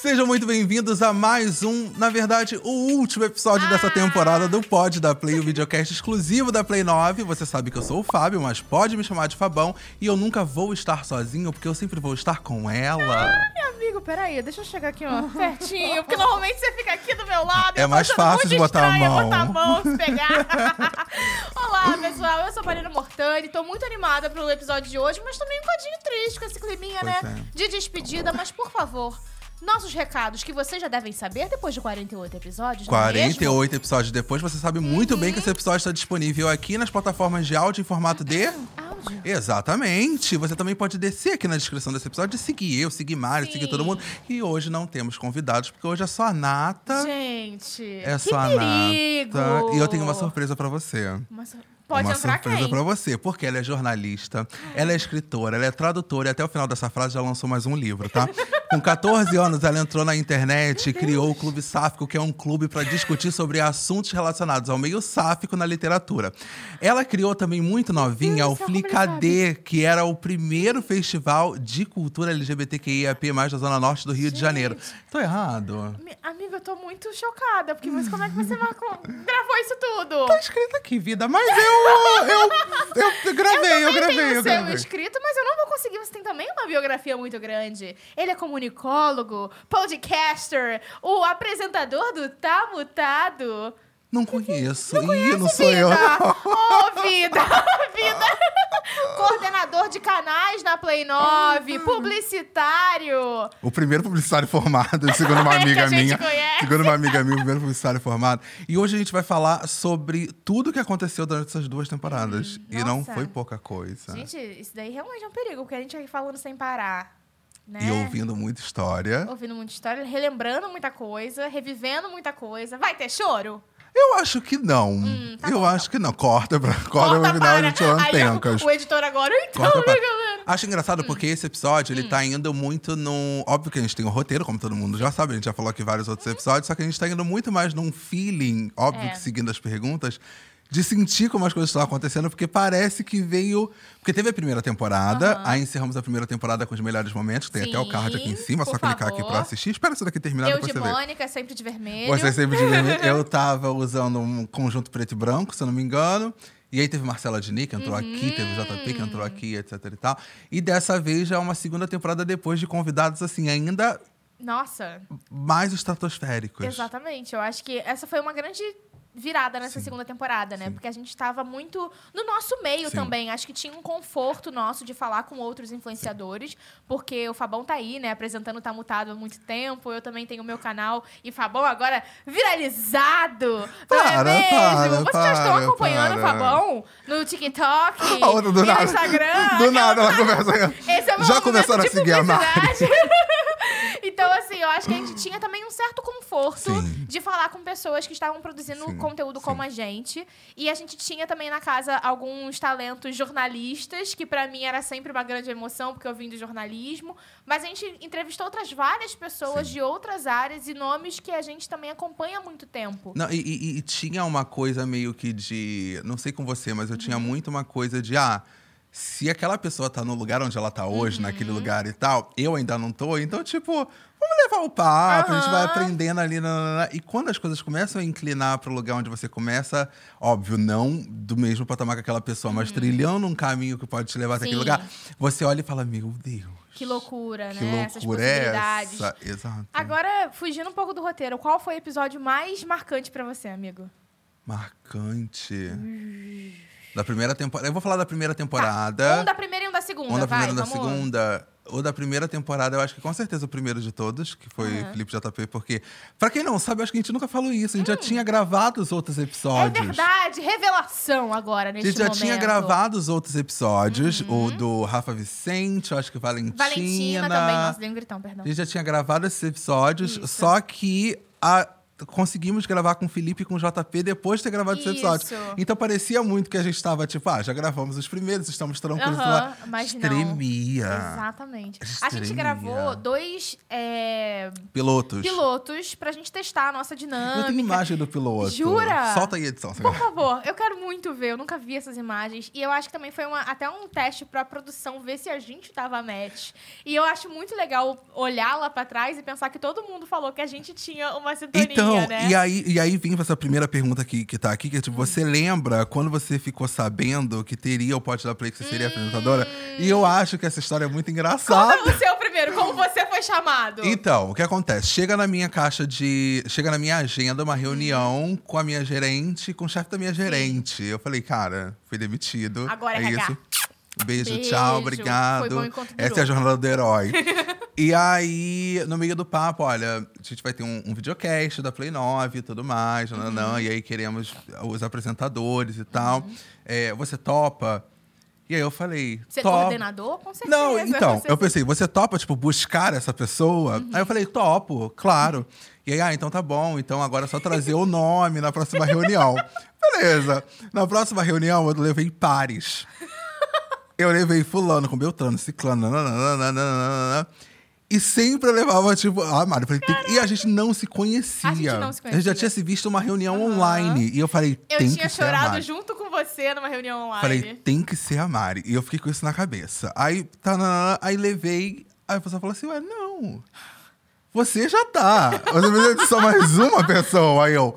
Sejam muito bem-vindos a mais um, na verdade, o último episódio dessa Ah. temporada do Pod da Play, o videocast exclusivo da Play 9. Você sabe que eu sou o Fábio, mas pode me chamar de Fabão. E eu nunca vou estar sozinho, porque eu sempre vou estar com ela. Meu amigo, peraí, deixa eu chegar aqui, ó, pertinho, porque normalmente você fica aqui do meu lado. É mais fácil de botar a mão. botar a mão, se pegar. Olá, pessoal, eu sou a Marina Mortani, tô muito animada pelo episódio de hoje, mas também um bocadinho triste com esse climinha, Pois né, é. de despedida, mas por favor... Nossos recados que vocês já devem saber depois de 48 episódios, não é mesmo? 48 episódios depois, você sabe muito bem que Uhum. esse episódio está disponível aqui nas plataformas de áudio em formato de. Áudio. Exatamente. Você também pode descer aqui na descrição desse episódio e seguir eu, seguir Sim. seguir todo mundo. E hoje não temos convidados, porque hoje é só a Nata. Gente, É só a. Nata. E eu tenho uma surpresa pra você. Uma sur- Pode uma surpresa pra você, porque ela é jornalista, ela é escritora, ela é tradutora e até o final dessa frase já lançou mais um livro, tá? Com 14 anos, ela entrou na internet e criou o Clube Sáfico, que é um clube para discutir sobre assuntos relacionados ao meio sáfico na literatura. Ela criou também muito novinha o Deus como ele Flicadê, que era o primeiro festival de cultura LGBTQIAP+, da Zona Norte do Rio de Janeiro. Tô errado? Mi- Amiga, eu tô muito chocada, porque mas como é que você marcou, gravou isso tudo? Tá escrito aqui, vida, mas eu, eu, eu gravei, eu, também gravei, tenho eu o seu gravei. escrito, mas eu não vou conseguir. Você tem também uma biografia muito grande. Ele é comunicólogo, podcaster, o apresentador do Tá Mutado. Não conheço. Ih, não sou vida. eu. Ô, vida! vida! Coordenador de canais na Play 9, publicitário. O primeiro publicitário formado, segundo uma É, amiga a gente minha. conhece. Segundo uma amiga minha, o primeiro publicitário formado. E hoje a gente vai falar sobre tudo que aconteceu durante essas duas temporadas. e não nossa. foi pouca coisa. Gente, isso daí realmente é um perigo, porque a gente vai falando sem parar. Né? E ouvindo muita história. Ouvindo muita história, relembrando muita coisa, revivendo muita coisa. Vai ter choro? Eu acho que não. tá eu bom, acho que não. Corta pra. Corta pro final, a gente Aí, pencas. O editor agora, então, Corta pra- né, galera? Acho engraçado porque esse episódio, ele tá indo muito num... Óbvio que a gente tem um roteiro, como todo mundo já sabe. A gente já falou aqui vários outros episódios. Só que a gente tá indo muito mais num feeling, óbvio É. que seguindo as perguntas, de sentir como as coisas estão acontecendo. Porque parece que veio... Porque teve a primeira temporada. Aham. Aí encerramos a primeira temporada com os melhores momentos. Tem até o card aqui em Sim, cima. Só clicar aqui favor. pra assistir. Espera isso daqui terminar, Eu de. Mônica, sempre de vermelho. Você sempre de vermelho. Eu tava usando um conjunto preto e branco, se eu não me engano. E aí teve Marcela Dini, que entrou aqui, teve o JP, que entrou aqui, etc e tal. E dessa vez já é uma segunda temporada depois de convidados, assim, ainda Nossa, mais estratosféricos. exatamente. Eu acho que essa foi uma grande virada nessa Sim. segunda temporada, né? Sim. Porque a gente tava muito no nosso meio Sim. também. Acho que tinha um conforto nosso de falar com outros influenciadores, porque o Fabão tá aí, né? Apresentando Tá Mutado há muito tempo. Eu também tenho o meu canal. E Fabão agora viralizado. não Para, é mesmo? para, Vocês já estão para, acompanhando o para. Fabão no TikTok outra do e nada. no Instagram? Do nada ela começa. Esse é o meu Já começaram a seguir a Mari. então, assim, eu acho que a gente tinha também um certo conforto Sim. de falar com pessoas que estavam produzindo Sim, conteúdo como a gente. E a gente tinha também na casa alguns talentos jornalistas, que pra mim era sempre uma grande emoção, porque eu vim do jornalismo. Mas a gente entrevistou outras várias pessoas Sim. de outras áreas e nomes que a gente também acompanha há muito tempo. Não, e, e- e tinha uma coisa meio que de. Não sei com você, mas eu tinha Uhum. muito uma coisa de. Ah, se aquela pessoa tá no lugar onde ela tá hoje, Uhum. naquele lugar e tal, eu ainda não tô, então, tipo, vamos levar o papo, a gente vai aprendendo ali. nananana. E quando as coisas começam a inclinar pro lugar onde você começa, óbvio, não do mesmo patamar que aquela pessoa, mas trilhando um caminho que pode te levar até aquele Uhum. Lugar, você olha e fala: Meu Deus. Que loucura, Que né? Essas loucura é possibilidades. essa? Exato. Agora, fugindo um pouco do roteiro, qual foi o episódio mais marcante pra você, amigo? Marcante. Da primeira temporada. Eu vou falar da primeira temporada. Um da primeira e um da segunda, Um da primeira e da vamos. segunda. O da primeira temporada, eu acho que com certeza o primeiro de todos, que foi Aham. Felipe JP, porque, pra quem não sabe, eu acho que a gente nunca falou isso. A gente já tinha gravado os outros É episódios. verdade, revelação agora A neste gente já momento. tinha gravado os outros episódios, o do Rafa Vicente, eu acho que Valentina. Valentina também, nossa, dei um gritão, perdão. A gente já tinha gravado esses episódios, Isso. só que a- conseguimos gravar com o Felipe e com o JP depois de ter gravado esse episódio. Isso. Então parecia muito que a gente tava, tipo, ah, já gravamos os primeiros, estamos tranquilos. Aham, lá. mas não. Tremia. Exatamente. A A gente gravou dois é, Pilotos. pilotos pra gente testar a nossa Eu dinâmica. tenho imagem do piloto. Jura? Solta aí a edição. Por favor, eu quero muito ver, eu nunca vi essas imagens. E eu acho que também foi uma- até um teste pra produção ver se a gente tava match. E eu acho muito legal olhar lá pra trás e pensar que todo mundo falou que a gente tinha uma sintonia, Então, né? e aí, e aí vem essa primeira pergunta que, que tá aqui, que é tipo, você lembra quando você ficou sabendo que teria o pote da Play, que você seria apresentadora? E eu acho que essa história é muito engraçada. Conta o seu primeiro, como você foi chamado. Então, o que acontece? Chega na minha caixa de. Chega na minha agenda uma reunião com a minha gerente, com o chefe da minha gerente. Eu falei, cara, fui demitido. Agora é é RH. isso. Beijo, Beijo. tchau, obrigado. Essa é a jornada do herói. e aí, no meio do papo, olha, a gente vai ter um, um videocast da Play 9 e tudo mais, Uhum. e aí queremos os apresentadores e tal. É, você topa? E aí eu falei, Ser topo. coordenador? Com certeza. Não, então, eu pensei, você topa, tipo, buscar essa pessoa? Uhum. Aí eu falei, topo, claro. E aí, ah, então tá bom, então agora é só trazer o nome na próxima reunião. Beleza. Na próxima reunião, eu levei pares. Eu levei fulano com Beltrano, ciclano, nananana, e sempre eu levava, tipo, ah, Mário, eu falei, tem e a gente não se conhecia. A gente não se A gente já conhecia. tinha se visto uma reunião Aham. online. E eu falei, Eu tem tinha que ser a chorado Mari. junto com você numa reunião online. Falei, tem que ser a Mari. E eu fiquei com isso na cabeça. Aí, tá, aí levei. Aí a pessoa falou assim: Ué, não. Você já tá. Você precisa de só mais uma pessoa. Aí eu.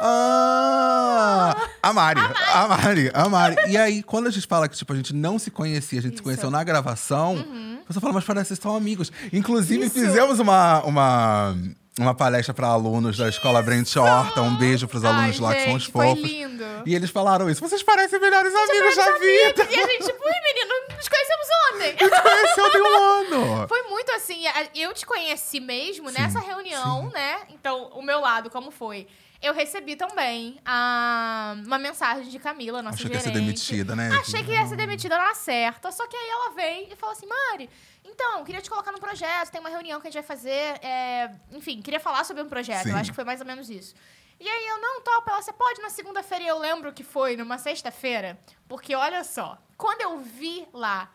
Ah! A Mari, a Mari, a Mari. E aí, quando a gente fala que tipo, a gente não se conhecia, a gente se Isso. conheceu na gravação, a pessoa fala, mas parece que vocês são amigos. Inclusive, Isso. fizemos uma, uma, uma palestra para alunos da escola Brent Horta. Um beijo pros alunos Ai, lá que são os gente, foi fofos. lindo. E eles falaram isso. Vocês parecem melhores amigos da vida. E a gente, tipo, ui, menino, nos conhecemos ontem. Conheceu tem um ano. Foi muito assim, eu te conheci mesmo Sim, nessa reunião, né? Então, o meu lado, como foi? Eu recebi também a, uma mensagem de Camila, nossa Achei que ia gerente. ser demitida, né? Achei que ia ser demitida na certa. Só que aí ela veio e falou assim, Mari, então, queria te colocar no projeto, tem uma reunião que a gente vai fazer. é, Enfim, queria falar sobre um projeto. Sim. Eu acho que foi mais ou menos isso. E aí eu, não, topa, ela, você pode na segunda-feira. Eu lembro que foi numa sexta-feira. Porque olha só, quando eu vi lá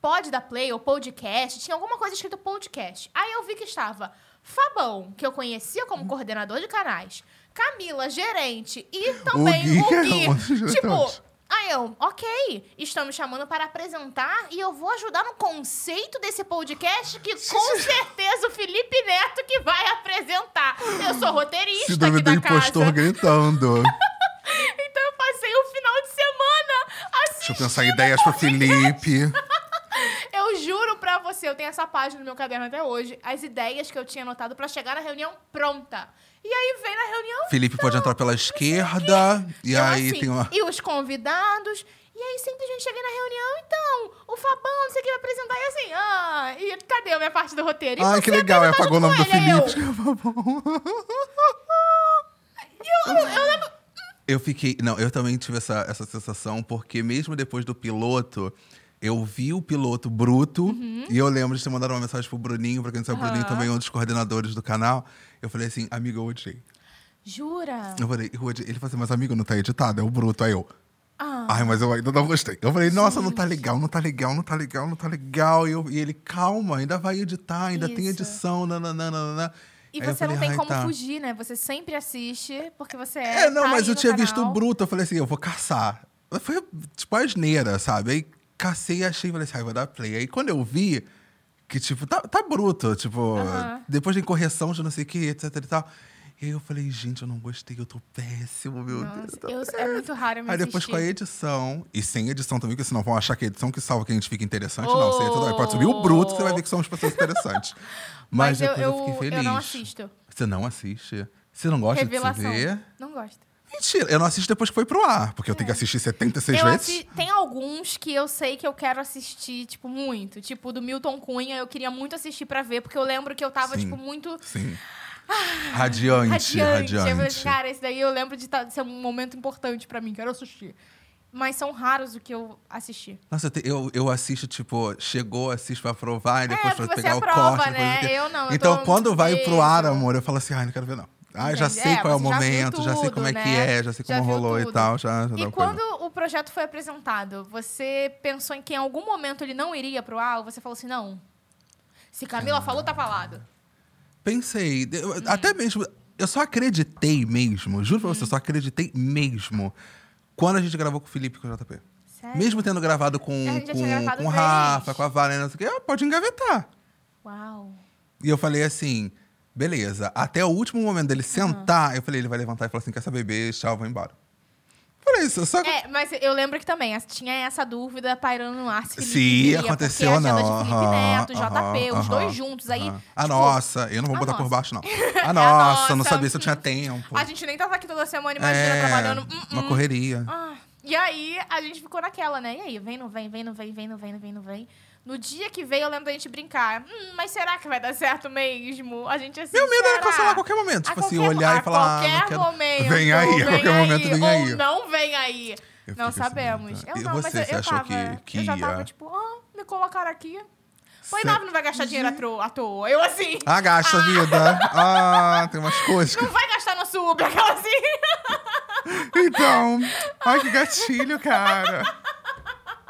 pod da Play ou podcast, tinha alguma coisa escrito podcast. Aí eu vi que estava Fabão, que eu conhecia como coordenador de canais, Camila, gerente, e também Gui, o que é Gui. tipo, aí eu, ok, estão me chamando para apresentar e eu vou ajudar no conceito desse podcast que com certeza o Felipe Neto que vai apresentar. Eu sou roteirista Síndrome aqui da impostor casa. gritando. Então eu passei o final de semana assim. Deixa eu pensar em ideias pro Felipe. Eu juro pra você, eu tenho essa página no meu caderno até hoje, as ideias que eu tinha anotado pra chegar na reunião pronta. E aí vem na reunião. Felipe pode entrar pela esquerda. E eu, aí assim, tem uma. E os convidados. E aí sempre a gente chega na reunião, então, o Fabão, não sei o que vai apresentar, e assim, ah, e cadê a minha parte do roteiro? E você que legal. Apresentar apagou o nome do junto com ele, aí Felipe. Eu, eu, eu lembro. Eu fiquei. Não, eu também tive essa, essa sensação, porque mesmo depois do piloto, eu vi o piloto bruto. Uhum. E eu lembro de ter mandado uma mensagem pro Bruninho, pra quem não sabe, o Bruninho Aham. também é um dos coordenadores do canal. Eu falei assim, amigo, eu odiei. Jura? Eu falei, eu odiei. Ele falou assim, mas amigo, não tá editado, é o bruto. Aí eu. Ah, Ai, mas eu ainda não gostei. Eu falei, nossa, não tá legal, não tá legal, não tá legal, não tá legal. E, eu- e ele, calma, ainda vai editar, ainda tem Isso. edição, nananana. e Aí você não falei, tem "Ai, como tá." fugir, né? Você sempre assiste, porque você é. É, não, tá mas eu tinha visto o canal. bruto, eu falei assim, eu vou caçar. Foi tipo asneira, sabe? Aí cacei e achei, falei assim, ai, vou dar play. Aí quando eu vi que, tipo, tá, tá bruto, tipo, depois de correção de não sei o que, etc e tal. E aí eu falei, gente, eu não gostei, eu tô péssimo, meu Deus. Nossa, eu tô eu- péssimo. é muito raro eu me Aí depois assistir. com a edição, e sem edição também, porque senão vão achar que é edição que salva que a gente fica interessante. Não, sem edição, aí pode subir o bruto, você vai ver que somos pessoas interessantes. Mas, Mas, eu, depois eu, eu, fiquei feliz. eu não assisto. Você não assiste? Você não gosta Revelação. de se ver? Não gosto. Mentira, eu não assisto depois que foi pro ar, porque eu tenho que assistir 76 É. Eu vezes. assi- Tem alguns que eu sei que eu quero assistir, tipo, muito. Tipo, do Milton Cunha, eu queria muito assistir pra ver, porque eu lembro que eu tava, Sim. tipo, muito Sim. Radiante, radiante. Eu radiante. falei assim, cara, esse daí eu lembro de, tá- de ser um momento importante pra mim, quero assistir. Mas são raros o que eu assisti. Nossa, eu eu, eu assisto, tipo, chegou, assisto pra aprovar e depois É, pra pegar o aprova, corte. depois né? o. Eu não, eu Então, quando vai pro ar, amor, eu falo assim, ai, não quero ver, não. Ah, já sei qual é o você já momento, já sei tudo, como é que né? é, já sei Já como viu rolou e tudo. tal. Já, já E quando coisa. o projeto foi apresentado, você pensou em que em algum momento ele não iria pro ar? Ou você falou assim, não, se Camila falou, tá falado. Pensei, eu- Hum. até mesmo. Eu só acreditei mesmo, juro pra você, eu Hum. só acreditei mesmo quando a gente gravou com o Felipe e com o JP. Sério? Mesmo tendo gravado com, já com, gravado com o. Rafa, com a Valena, não sei o quê, ah, pode engavetar. Uau. E eu falei assim, beleza. Até o último momento dele sentar, eu falei, ele vai levantar e falar assim, quer saber, beijo, tchau, vou embora. Falei isso, só que... É, mas eu lembro que também tinha essa dúvida pairando no ar se Se aconteceu ou a não. de Felipe Neto, JP, aham, os dois juntos. Aí, aham. A tipo, nossa, eu não vou botar por nossa. baixo, não. a nossa, não nossa. sabia se eu tinha tempo. A gente nem tava aqui toda semana, imagina, é, trabalhando. hum, uma correria. Ah, e aí, a gente ficou naquela, né? E aí, vem, não vem, vem, não vem, vem, não vem, não vem, não vem. No dia que veio, eu lembro da gente brincar. Hum, mas será que vai dar certo mesmo? A gente assim. Meu medo era será? cancelar a qualquer momento. A Tipo assim, qualquer- olhar a e falar, ah, qualquer quero... momento. Vem aí, a qualquer momento vem aí. Ou não vem aí. Eu não assim, sabemos. tá. eu não, você, mas você eu, eu achou tava. que- que eu já tava ia? tipo, ah, me colocaram aqui. Cê- nove, não vai gastar dinheiro à toa. Eu assim. Ah, gasta, vida. Ah, tem umas coisas que... Não vai gastar nosso Uber, aquela assim. Então, ai que gatilho, cara.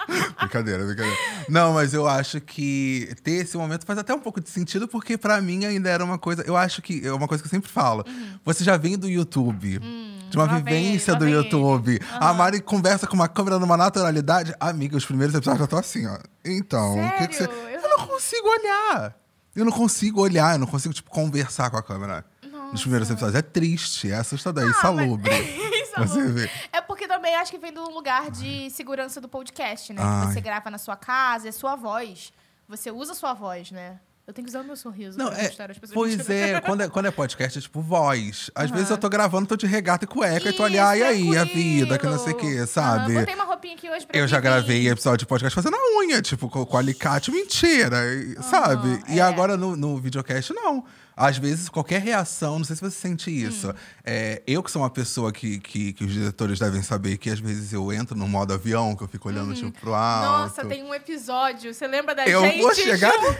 brincadeira, brincadeira. Não, mas eu acho que ter esse momento faz até um pouco de sentido, porque pra mim ainda era uma coisa. Eu acho que é uma coisa que eu sempre falo. Você já vem do YouTube. de uma Uhum. lá vem vivência ele, do vem YouTube. A Mari conversa com uma câmera numa naturalidade. Amiga, os primeiros episódios eu já tô assim, ó. Então, o que, que você. Sério? Eu Eu não consigo olhar. Eu não consigo olhar, eu não consigo, tipo, conversar com a câmera. Nos primeiros episódios. É triste, é assustador, é Ah, mas- insalubre. Insalubre. Você vê. É porque também acho que vem de um lugar de segurança do podcast, né? Ai. Que você grava na sua casa, é sua voz. Você usa sua voz, né? Eu tenho que usar o meu sorriso Não, pra é, mostrar as pessoas. pois é quando, é, quando é podcast, é tipo voz. Às Aham. vezes eu tô gravando, tô de regata e cueca, e tô ali, Isso, ai, aí, a vida, que não sei o que, sabe? Aham, botei uma roupinha aqui hoje pra Eu já gravei episódio de podcast fazendo a unha, tipo, com, com alicate, mentira, e- sabe? E é. agora no, no videocast, não. Às vezes, qualquer reação, não sei se você sente Hum. isso. É, eu que sou uma pessoa que, que, que os diretores devem saber que às vezes eu entro no modo avião, que eu fico olhando, tipo, pro alto. Uhum. Nossa, tem um episódio. Você lembra da Eu gente? vou chegar- juntos?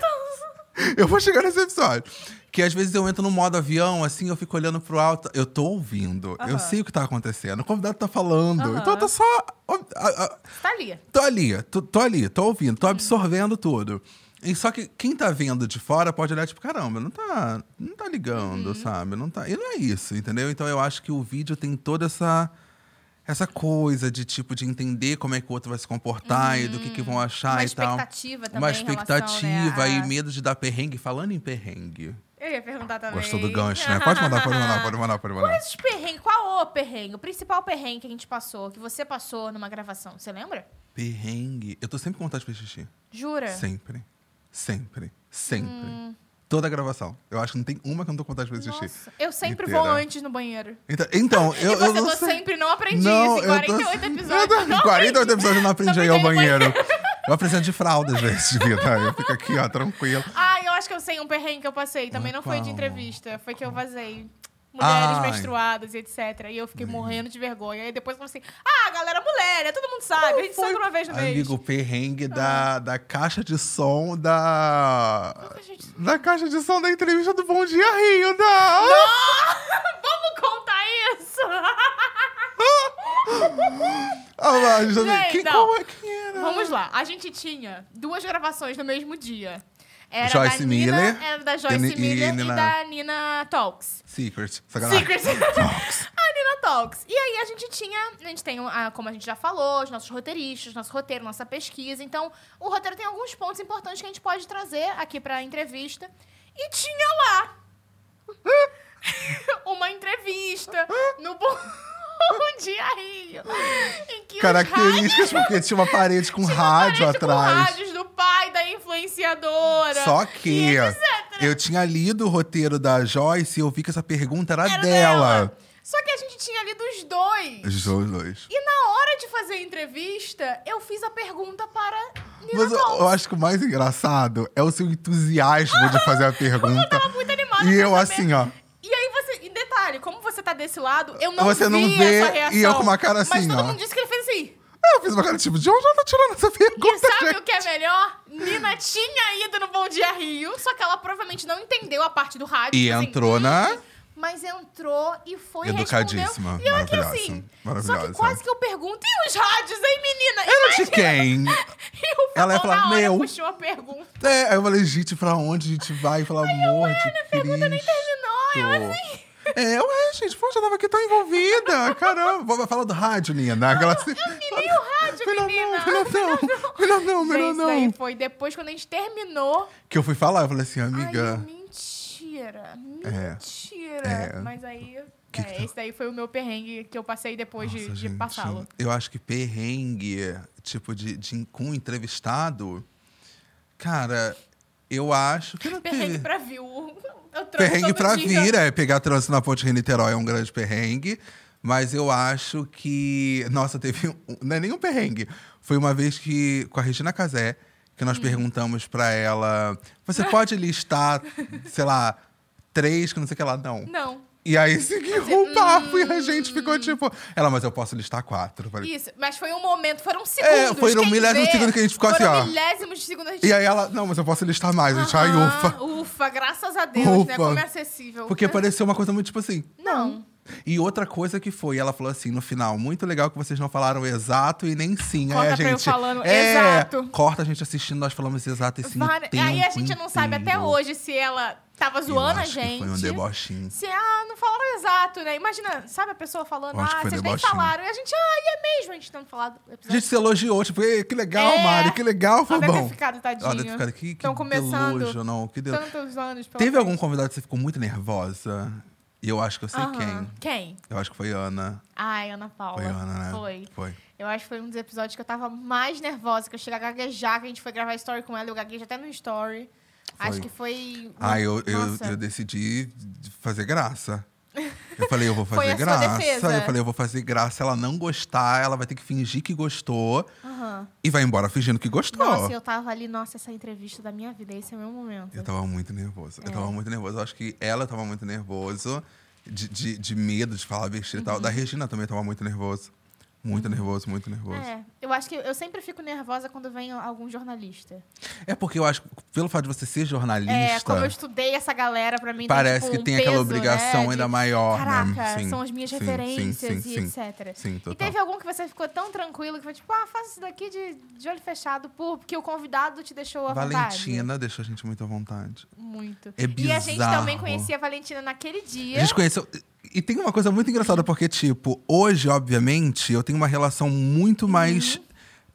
Eu vou chegar nesse episódio. Que às vezes eu entro no modo avião, assim, eu fico olhando pro alto. Eu tô ouvindo. Eu Aham. sei o que tá acontecendo. O convidado tá falando. Aham. Então eu tô só. ó, Tá ali. Tô ali, tô, tô ali, tô ouvindo, tô absorvendo tudo. E só que quem tá vendo de fora pode olhar, tipo, caramba, não tá, não tá ligando, sabe? Não tá. E não é isso, entendeu? Então eu acho que o vídeo tem toda essa. Essa coisa de, tipo, de entender como é que o outro vai se comportar e do que, que vão achar Uma e tal. expectativa também Uma em relação, expectativa né, e medo de dar perrengue. Falando em perrengue. Eu ia perguntar também. Gostou do gancho, né? Pode mandar, pode mandar, pode mandar, pode mandar. Quais os perrengues? Qual o perrengue? O principal perrengue que a gente passou, que você passou numa gravação. Você lembra? Perrengue. Eu tô sempre com vontade de fazer xixi. Jura? Sempre. Sempre. Sempre. Hum. Toda gravação. Eu acho que não tem uma que eu não tô com vontade de xixi. Nossa, eu sempre Inteira. vou antes no banheiro. Então, então eu, e eu você não tô sei. sempre não aprendi Não, isso. Em eu tô- 48 episódios. eu Em não 48 aprendi. episódios eu não aprendi Não a ir ao no banheiro. Eu apresento de fralda às vezes, Vitor. Eu fico aqui, ó, tranquilo. Ah, eu acho que eu sei um perrengue que eu passei. Também não foi de entrevista. Foi que eu vazei. Mulheres Ai. menstruadas e etc. E eu fiquei morrendo de vergonha. E depois eu falei assim: ah, galera, mulher, né? Todo mundo sabe. A gente solta uma vez no mês. Amigo, o perrengue da, da caixa de som da. de Da caixa de som da entrevista do Bom Dia Rio, não! Vamos contar isso! Ah, mas, Gente, quem, não. é, quem era? Vamos lá. A gente tinha duas gravações no mesmo dia. Era Joyce da Nina, Miller Era da Joyce e- e Miller e, Nina- da Nina Talks. Secret. Secret. a Nina Talks. E aí a gente tinha, a gente tem, ah, como a gente já falou, os nossos roteiristas, nosso roteiro, nossa pesquisa. Então, o roteiro tem alguns pontos importantes que a gente pode trazer aqui pra entrevista. E tinha lá uma entrevista no Bom Dia Rio. Em que os rádios- Características, porque tinha uma parede com rádio parede com atrás. rádios do pai da influenciadora. Só que eu tinha lido o roteiro da Joyce e eu vi que essa pergunta era, Era dela. Só que a gente tinha lido os dois. Os dois. E na hora de fazer a entrevista, eu fiz a pergunta para Nina Mas eu, eu acho que o mais engraçado é o seu entusiasmo de fazer a pergunta. Eu tava muito animada E eu assim, ó. E aí você, em detalhe, como você tá desse lado, eu não Você vi não vê, essa reação. e eu com uma cara Mas assim, todo ó. mundo disse que ele fez assim. Eu fiz uma cara tipo, de onde ela tá tirando essa E pergunta, sabe gente? o que é melhor? Nina tinha ido no Bom Dia Rio, só que ela provavelmente não entendeu a parte do rádio. E tipo assim, entrou na. mas entrou e foi Educadíssima, respondeu. E eu aqui maravilhosa, assim, só que quase que eu pergunto, e os rádios, hein, menina? Era de quem? E o Ela ia falar, na hora, meu. puxou a pergunta. É, aí eu falei, gente, pra onde a gente vai? Pelo amor de Cristo. pergunta nem terminou, eu assim... É, ué, gente, poxa, eu tava aqui tão envolvida. Caramba. Vai falar do rádio, Nina. Aquela assim, Nem o rádio, melhor menina. não, melhor não, melhor não, melhor Gente, não. foi depois, quando a gente terminou. Que eu fui falar, eu falei assim, Ai, amiga... mentira. É, Mentira. é. Mas aí. Que é, que esse daí foi o meu perrengue que eu passei depois de, Nossa, de gente, passá-lo. Eu acho que perrengue, tipo, de, de com um entrevistado, cara, eu acho que não Perrengue teve. pra view. Eu Perrengue pra dia. vir, é. Pegar trânsito na Ponte Rio-Niterói é um grande perrengue. Mas eu acho que. Nossa, teve. Um, não é nem um perrengue. Foi uma vez que, com a Regina Casé, que Hum. nós perguntamos pra ela: Você pode listar, sei lá, três que não sei o que lá? Não. Não. E aí seguiu o papo e a gente ficou tipo. Ela, mas eu posso listar quatro. Falei, Isso, mas foi um momento, foram segundos. É, foi no milésimo vê, segundo que a gente ficou assim, ó. milésimos de segundo a gente. E aí ela, não, mas eu posso listar mais. A gente, ai, ufa. Ufa, graças a Deus, né? Ufa. Como é acessível. Porque pareceu uma coisa muito tipo assim. Não. E outra coisa que foi, ela falou assim no final, muito legal que vocês não falaram exato e nem sim. Corta aí a pra eu gente, falando é, exato. Corta a gente assistindo, nós falamos exato Várias- tempo Aí a gente não sabe até hoje se ela tava zoando a gente. Foi um debochinho. Se, ah, não falaram exato, né? Imagina, sabe a pessoa falando, ah, foi vocês nem debochinho. falaram. E a gente, ah, e é mesmo, a gente não falado. do A gente se elogiou, tipo, "Ei, que legal, É. Mari, que legal, Ela deve Fabão. ter ficado, tadinho. Ela deve ter ficado aqui, que começando delujo, não, que delujo. Tantos anos Teve algum convidado que você ficou muito nervosa? E eu acho que eu sei Aham. quem. Quem? Eu acho que foi Ana. Ai, Ana Paula. Foi Ana, né? Foi. Foi. Eu acho que foi um dos episódios que eu tava mais nervosa, que eu cheguei a gaguejar, que a gente foi gravar story com ela, eu gaguejo até no story. Acho Foi. que foi. Ah, eu, eu, eu decidi fazer graça. Eu falei, eu vou fazer graça. Eu falei, eu vou fazer graça. Se ela não gostar, ela vai ter que fingir que gostou Aham. e vai embora fingindo que gostou. Nossa, eu tava ali, nossa, essa entrevista da minha vida, esse é o meu momento. Eu tava muito nervoso. Eu É. tava muito nervoso. Eu acho que ela tava muito nervoso, de, de, de medo de falar besteira e tal. Da Regina também tava muito nervoso. Muito nervoso, muito nervoso. É, eu acho que eu sempre fico nervosa quando vem algum jornalista. É porque eu acho que, pelo fato de você ser jornalista, É, como eu estudei essa galera, pra mim tem, parece tipo, que um tem aquela peso, obrigação né, ainda de, maior, Caraca, né? Sim, são as minhas sim, referências sim, e etc. Sim, E total. teve algum que você ficou tão tranquilo que foi tipo, ah, faz isso daqui de, de olho fechado, por- porque o convidado te deixou à vontade. Valentina deixou a gente muito à vontade. Muito. É E a gente bizarro. também conhecia a Valentina naquele dia. A gente conheceu. E tem uma coisa muito engraçada, porque, tipo, hoje, obviamente, eu tenho uma relação muito mais. Uhum.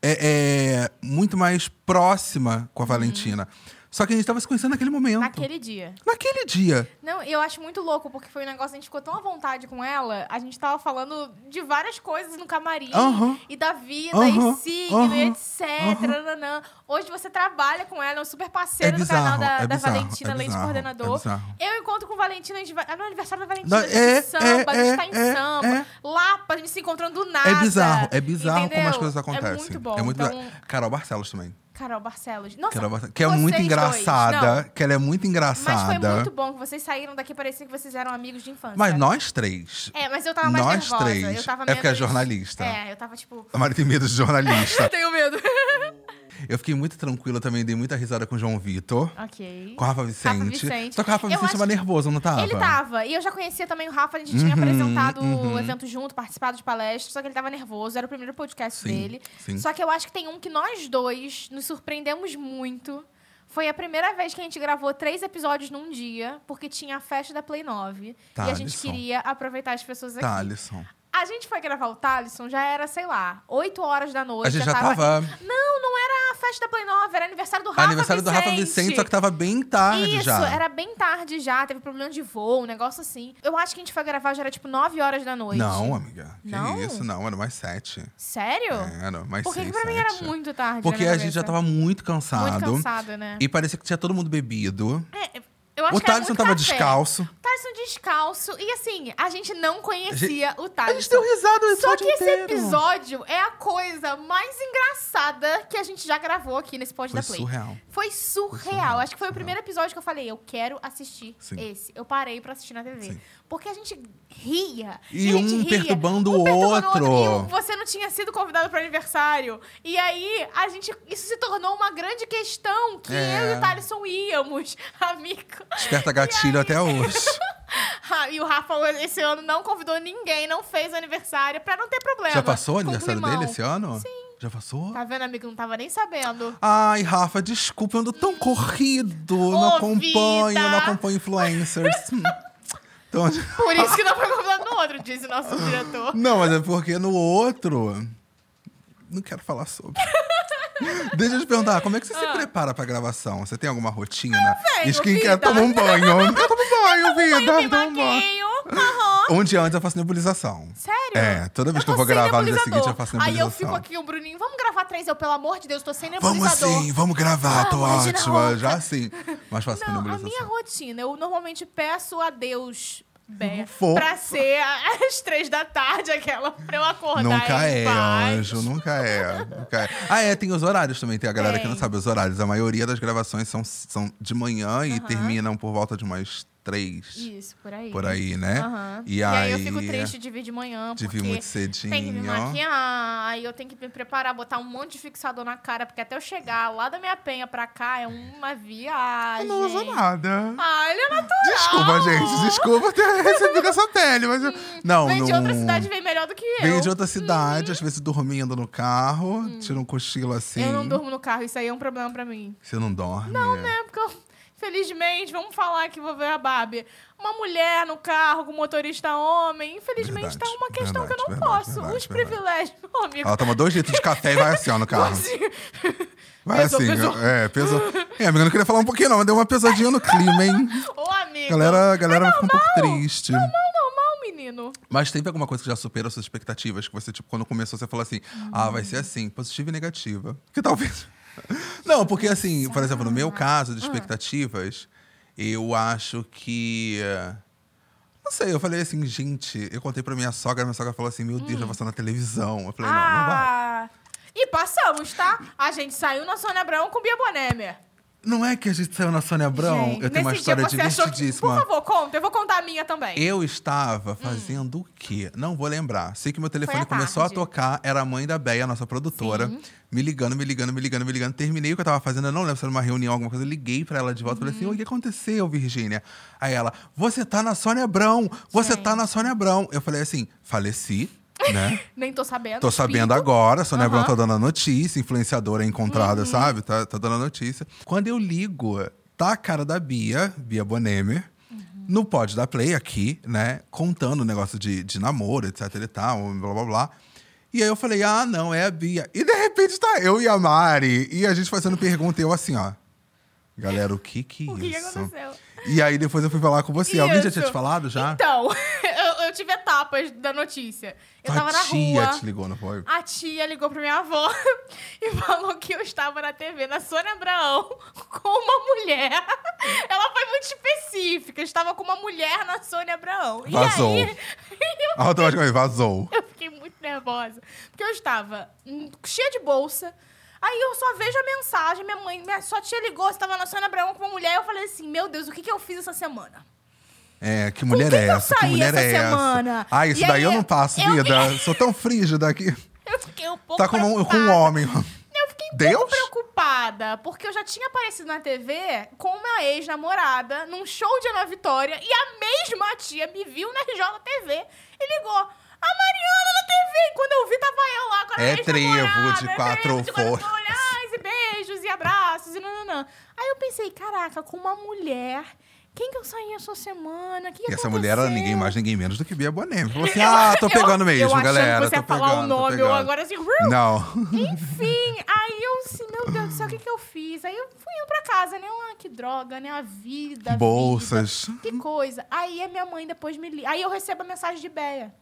É, é, muito mais próxima com a Valentina. Só que a gente tava se conhecendo naquele momento. Naquele dia. Naquele dia. Não, eu acho muito louco, porque foi um negócio, a gente ficou tão à vontade com ela, a gente tava falando de várias coisas no camarim, Aham. e da vida, Aham. e signo, Aham. e etc. nananã. Hoje você trabalha com ela, é um super parceiro É do canal bizarro, da, é da bizarro, Valentina, é além de bizarro, coordenador. é bizarro. eu encontro com Valentina, a gente vai, é no aniversário da Valentina, a gente é, samba, é, a gente tá em é, samba. é. Lapa, a gente se encontrando do nada. É bizarro, é bizarro como entendeu? as coisas acontecem. É muito bom. É muito então, bizarro. Carol Barcelos também. Carol Barcelos. Nossa, Carol Barcelos, que é muito engraçada. Que ela é muito engraçada. Mas foi muito bom que vocês saíram daqui, parecia que vocês eram amigos de infância. Mas nós três. É, mas eu tava mais Nós nervosa. três. Eu tava É porque é jornalista. É, eu tava tipo... A Mari tem medo de jornalista. Eu tenho medo. eu fiquei muito tranquila também, dei muita risada com o João Vitor. ok. Com o Rafa Vicente. Vicente. Só que o Rafa Eu Vicente acho tava nervoso, não tava? Ele tava. E eu já conhecia também o Rafa, a gente tinha Uhum, apresentado uhum. o evento junto, participado de palestras, só que ele tava nervoso, era o primeiro podcast Sim, dele. sim. Só que eu acho que tem um que nós dois nos surpreendemos muito. Foi a primeira vez que a gente gravou três episódios num dia, porque tinha a festa da Play 9. Tá, e a gente Alisson. queria aproveitar as pessoas aqui. Tá, Alisson. A gente foi gravar o Talisson, já era, sei lá, 8 horas da noite. A gente já tava. Não, não era a festa da Play 9, era aniversário do Rafa aniversário Vicente. do Rafa Vicente, só que tava bem tarde Isso, já. era bem tarde já, teve problema de voo, um negócio assim. Eu acho que a gente foi gravar já era tipo 9 horas da noite. Não, amiga. Que Não? isso? Não, era mais sete. Sério? Era mais Por que, pra mim era muito tarde? Porque a gente já tava muito cansado. Muito cansado, né? E parecia que tinha todo mundo bebido. É, eu acho O que Thaleson tava café. descalço. Thaleson descalço. E assim, a gente não conhecia o A Thaleson. gente deu risada o Só que esse inteiro. episódio é a coisa mais engraçada que a gente já gravou aqui nesse Pod Foi da Play. surreal. Foi surreal. surreal, Acho que foi o surreal. primeiro episódio que eu falei, eu quero assistir Sim. esse. Eu parei pra assistir na TV. Sim. Porque a gente ria. E a gente um ria, perturbando um o outro. E o- você não tinha sido convidado para aniversário. E aí, a gente. Isso se tornou uma grande questão que É. eu e o Thaleson íamos, amigo. Desperta gatilho até hoje. Ah, e o Rafa esse ano não convidou ninguém, não fez aniversário, pra não ter problema. Já passou o aniversário dele esse ano? Sim. Já passou? Tá vendo, amigo? Não tava nem sabendo. Ai, Rafa, desculpa, eu ando tão corrido. não Ô, acompanho, vida. não acompanho influencers. Então, Por isso que não foi convidado no outro, disse nosso diretor. não, mas é porque no outro. Não quero falar sobre. Deixa eu te perguntar, como é que você se prepara pra gravação? Você tem alguma rotina? Skincare, vida. toma um banho. Eu tomo banho, vida. eu tomo um banho. Aham. Um dia antes eu faço nebulização. Sério? É, toda vez que eu tô vou gravar no dia seguinte eu faço Aí eu nebulização. fico aqui, o Bruninho, vamos gravar três? Eu, pelo amor de Deus, tô sem Vamos nebulizador. sim, vamos gravar, tô Vamos, imagina ótima. Já sim. Mas faço Não, a nebulização. minha rotina, eu normalmente peço a Deus, Bé, For. pra ser às três da tarde, aquela pra eu acordar Nunca é, paz. anjo, nunca é, nunca é. Ah, é, tem os horários também, tem a galera que não Tem. sabe os horários. A maioria das gravações são, são de manhã e terminam por volta de umas três, Isso, por aí. por aí, né? Aham. E, E, aí, aí eu fico triste de vir de manhã, de porque vir muito cedinho. tem que me maquiar, aí eu tenho que me preparar, botar um monte de fixador na cara, porque até eu chegar lá da minha penha pra cá é uma viagem. Eu não uso nada. Ah, ele é natural. Desculpa, gente. Desculpa ter recebido essa pele, mas eu... Não, Vem de não... outra cidade, vem melhor do que eu. Vem de outra cidade, às vezes dormindo no carro, tira um cochilo assim. Eu não durmo no carro, isso aí é um problema pra mim. Você não dorme? Não, né? Porque eu, infelizmente, vamos falar que vou ver a Barbie. Uma mulher no carro com motorista homem, infelizmente Verdade, tá uma questão que eu não verdade, posso. verdade, Os verdade. privilégios, Ô, amigo. Ela toma dois litros de café e vai assim, ó, no carro. Assim, Vai Pesou, assim, pesou. é, pesou. É, amiga, não queria falar um pouquinho, não, mas deu uma pesadinha no clima, hein? Ô, amigo. Galera, galera fica um pouco triste. Normal, normal, menino. Mas teve alguma coisa que já superou suas expectativas? Que você, tipo, quando começou, você falou assim: ah, vai ser assim, positiva e negativa. Que talvez. Não, porque assim, por exemplo, no meu caso de expectativas, eu acho que. Não sei, eu falei assim, gente, eu contei pra minha sogra, minha sogra falou assim: meu Deus, vai passar na televisão. Eu falei: não, não vai. Ah, e passamos, tá? A gente saiu na Sônia Abrão com Bia Bonemer. Não é que a gente saiu na Sônia Abrão? Gente, eu tenho uma história achou que- divertidíssima. Por favor, conta. Eu vou contar a minha também. Eu estava fazendo o quê? Não vou lembrar. Sei que meu telefone começou a tarde. tocar, era a mãe da Béia, nossa produtora, Sim. me ligando, me ligando, me ligando, me ligando. Terminei o que eu tava fazendo, eu não lembro se era uma reunião, alguma coisa. Eu liguei pra ela de volta, falei assim: o que aconteceu, Virgínia? Aí ela, você tá na Sônia Abrão, você tá Gente. na Sônia Abrão. Eu falei assim: faleci, né? Nem tô sabendo. Tô sabendo Pinto. agora, Sônia Abrão Aham. tá dando a notícia, influenciadora encontrada, sabe? Tá, tá dando a notícia. Quando eu ligo, tá a cara da Bia, Bia Bonemer, no pod da Play aqui, né? Contando o negócio de, de namoro, etc e tal, blá blá blá. E aí eu falei, ah, não, é a Bia. E de repente tá eu e a Mari, e a gente fazendo pergunta, e eu assim, ó. Galera, o que que O que, que isso? aconteceu? E aí depois eu fui falar com você. Alguém já tinha Isso. te falado já? Então, tive etapas da notícia. Eu Tua tava na tia rua. te ligou, não foi? A tia ligou pra minha avó e falou que eu estava na TV, na Sônia Abraão, com uma mulher. Ela foi muito específica. eu Estava com uma mulher na Sônia Abraão. Vazou. E aí, eu, Automaticamente, vazou. eu fiquei muito nervosa. Porque eu estava hum, cheia de bolsa. Aí eu só vejo a mensagem, minha mãe, minha sua tia ligou, você estava na Sônia Abraão com uma mulher. Eu falei assim, meu Deus, o que, que eu fiz essa semana? É, que mulher é eu essa? Que mulher essa é essa? semana? Ah, isso E daí aí, eu não passo, eu- vida. Sou tão frígida aqui. Eu fiquei um pouco Tá com um, com um homem. Eu fiquei um Deus? pouco preocupada, porque eu já tinha aparecido na TV com uma ex-namorada num show de Ana Vitória e a mesma tia me viu na RJTV e ligou. A Mariana na TV! E quando eu vi, tava eu lá com a É trevo de é quatro quatro folhas. folhas, e beijos, e abraços, e nananã. Aí eu pensei, caraca, com uma mulher, quem que eu saí essa semana? Que que E essa mulher era aconteceu? ninguém mais, ninguém menos do que Bia Bonem. Falou assim: ah, tô pegando mesmo, eu galera. que você ia falar pegando, o nome, eu agora assim... Não. Enfim, aí eu assim, meu Deus do céu, o que, que eu fiz? Aí eu fui indo pra casa, né? Ah, que droga, né? A vida. Bolsas. vida. Que coisa. Aí a minha mãe depois me liga. Aí eu recebo a mensagem de Beia.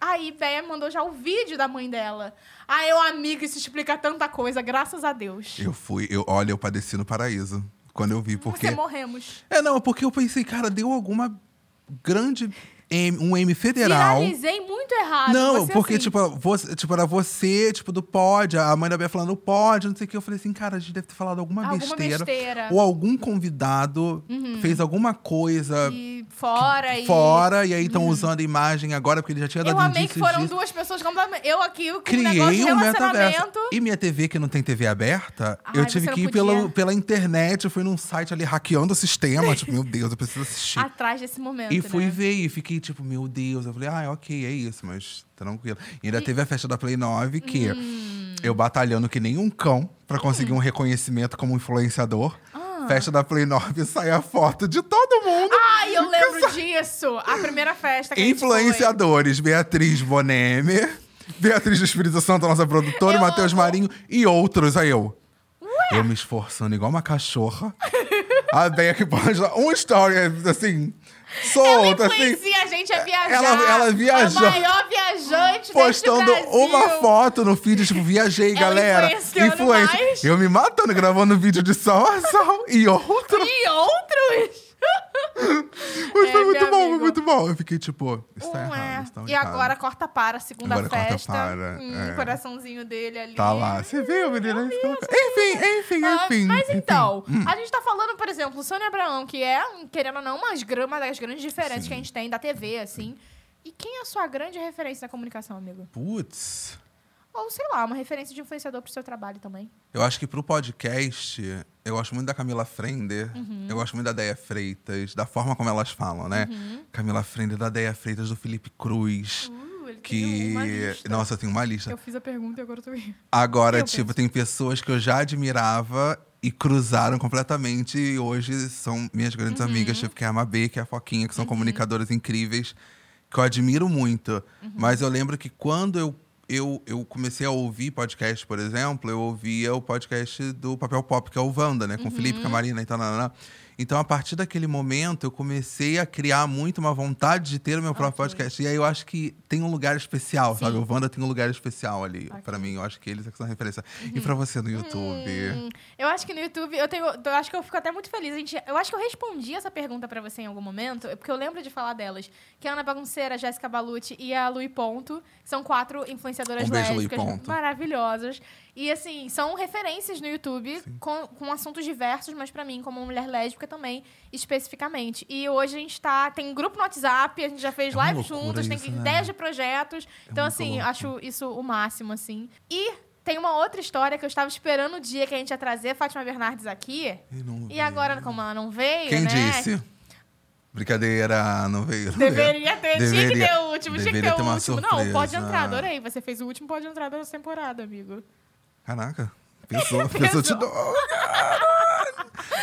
Aí Beia mandou já o vídeo da mãe dela. Aí eu, amiga, isso explica tanta coisa, graças a Deus. Eu fui, eu, olha, eu padeci no paraíso. Quando eu vi, porque. Você morremos. É, não, porque eu pensei, cara, deu alguma grande. M, um M federal. Viralizei muito errado. Não, porque, assim. tipo, você, tipo, era você, tipo, do pod, a mãe da Bia falando pod, não sei o que. Eu falei assim, cara, a gente deve ter falado alguma, Alguma besteira. besteira. Ou algum convidado fez alguma coisa E fora e. fora, e aí estão usando a imagem agora, porque ele já tinha dado Eu amei que foram disso. duas pessoas completamente. Eu aqui, um de Criei um relacionamento. metaverso. E minha TV, que não tem TV aberta, Ai, eu tive que ir pelo, pela internet. Eu fui num site ali hackeando o sistema. tipo, meu Deus, eu preciso assistir. Atrás desse momento. E fui né? ver e fiquei tipo, meu Deus. Eu falei, ah, ok, é isso, mas tranquilo. E ainda teve a festa da Play 9, que Hum. eu batalhando que nem um cão pra conseguir um reconhecimento como influenciador. Ah. Festa da Play 9 sai a foto de todo mundo. Ai, eu lembro disso! A primeira festa que a gente foi. Influenciadores, Beatriz Boneme, Beatriz do Espírito Santo, nossa produtora, Eu Matheus. Marinho e outros. Aí eu. Eu me esforçando igual uma cachorra. a Beia que pode um story, assim, Ela solta, assim. influencia a gente a viajar. Ela- ela viajou. A maior viajante Postando uma foto no feed, tipo, viajei, galera. influenciando mais. Eu me matando, gravando vídeo de sol a sol. E outro. E outros? Mas É, foi muito bom, foi muito bom. Eu fiquei tipo, isso tá Um é. errado. isso tá E agora corta para a segunda Agora corta festa. para, Hum, é. coraçãozinho dele ali. Tá lá. Você viu, menina? Eu vi, Enfim, enfim, Ah, enfim. mas enfim. Hum. então, a gente tá falando, por exemplo, Sônia Abraão, que é, querendo ou não, uma das grandes diferenças Sim. que a gente tem da TV, assim. E quem é a sua grande referência na comunicação, amigo? Putz. Ou, sei lá, uma referência de influenciador pro seu trabalho também. Eu acho que pro podcast, eu gosto muito da Camila Frender. Uhum. Eu gosto muito da Deia Freitas, da forma como elas falam, né? Uhum. Camila Frender, da Deia Freitas, do Felipe Cruz. Uh, ele que. Nossa, eu tenho uma lista. Eu fiz a pergunta e agora eu tô rindo. Agora, Eu tipo, penso. tem pessoas que eu já admirava e cruzaram completamente e hoje são minhas grandes Uhum. amigas, tipo, que é a Mabê, que é a Foquinha, que são comunicadoras incríveis, que eu admiro muito. Uhum. Mas eu lembro que quando eu, eu, eu comecei a ouvir podcast, por exemplo, eu ouvia o podcast do Papel Pop, que é o Wanda, né? Com Felipe, Uhum. com a Marina e tal. Então, a partir daquele momento, eu comecei a criar muito uma vontade de ter o meu próprio Ok. podcast. E aí eu acho que tem um lugar especial, Sim. sabe? O Wanda tem um lugar especial ali Ok. pra mim. Eu acho que eles é que são referência. E pra você no YouTube? Hum, eu acho que no YouTube, eu tenho. Eu acho que eu fico até muito feliz. A gente, eu acho que eu respondi essa pergunta pra você em algum momento, porque eu lembro de falar delas. Que é a Ana Bagunceira, a Jéssica Balucci e a Lui Ponto, são quatro influenciadoras Um beijo, lésbicas maravilhosas. E assim, são referências no YouTube com, com assuntos diversos, mas pra mim, como mulher lésbica também, especificamente. E hoje a gente tá. Tem um grupo no WhatsApp, a gente já fez É live loucura juntas, tem isso, né? ideias de projetos. então, muito assim, louco. acho isso o máximo, assim. E tem uma outra história que eu estava esperando o dia que a gente ia trazer a Fátima Bernardes aqui. E, E agora, como ela não veio, Quem né? disse? Brincadeira, não veio. não. Deveria ter, tinha que Deveria- ter o último, tinha que deveria ter, ter o último. Não, pode entrar, adorei. Você fez o último pode entrar da temporada, amigo. Caraca. Pensou, pensou te dou.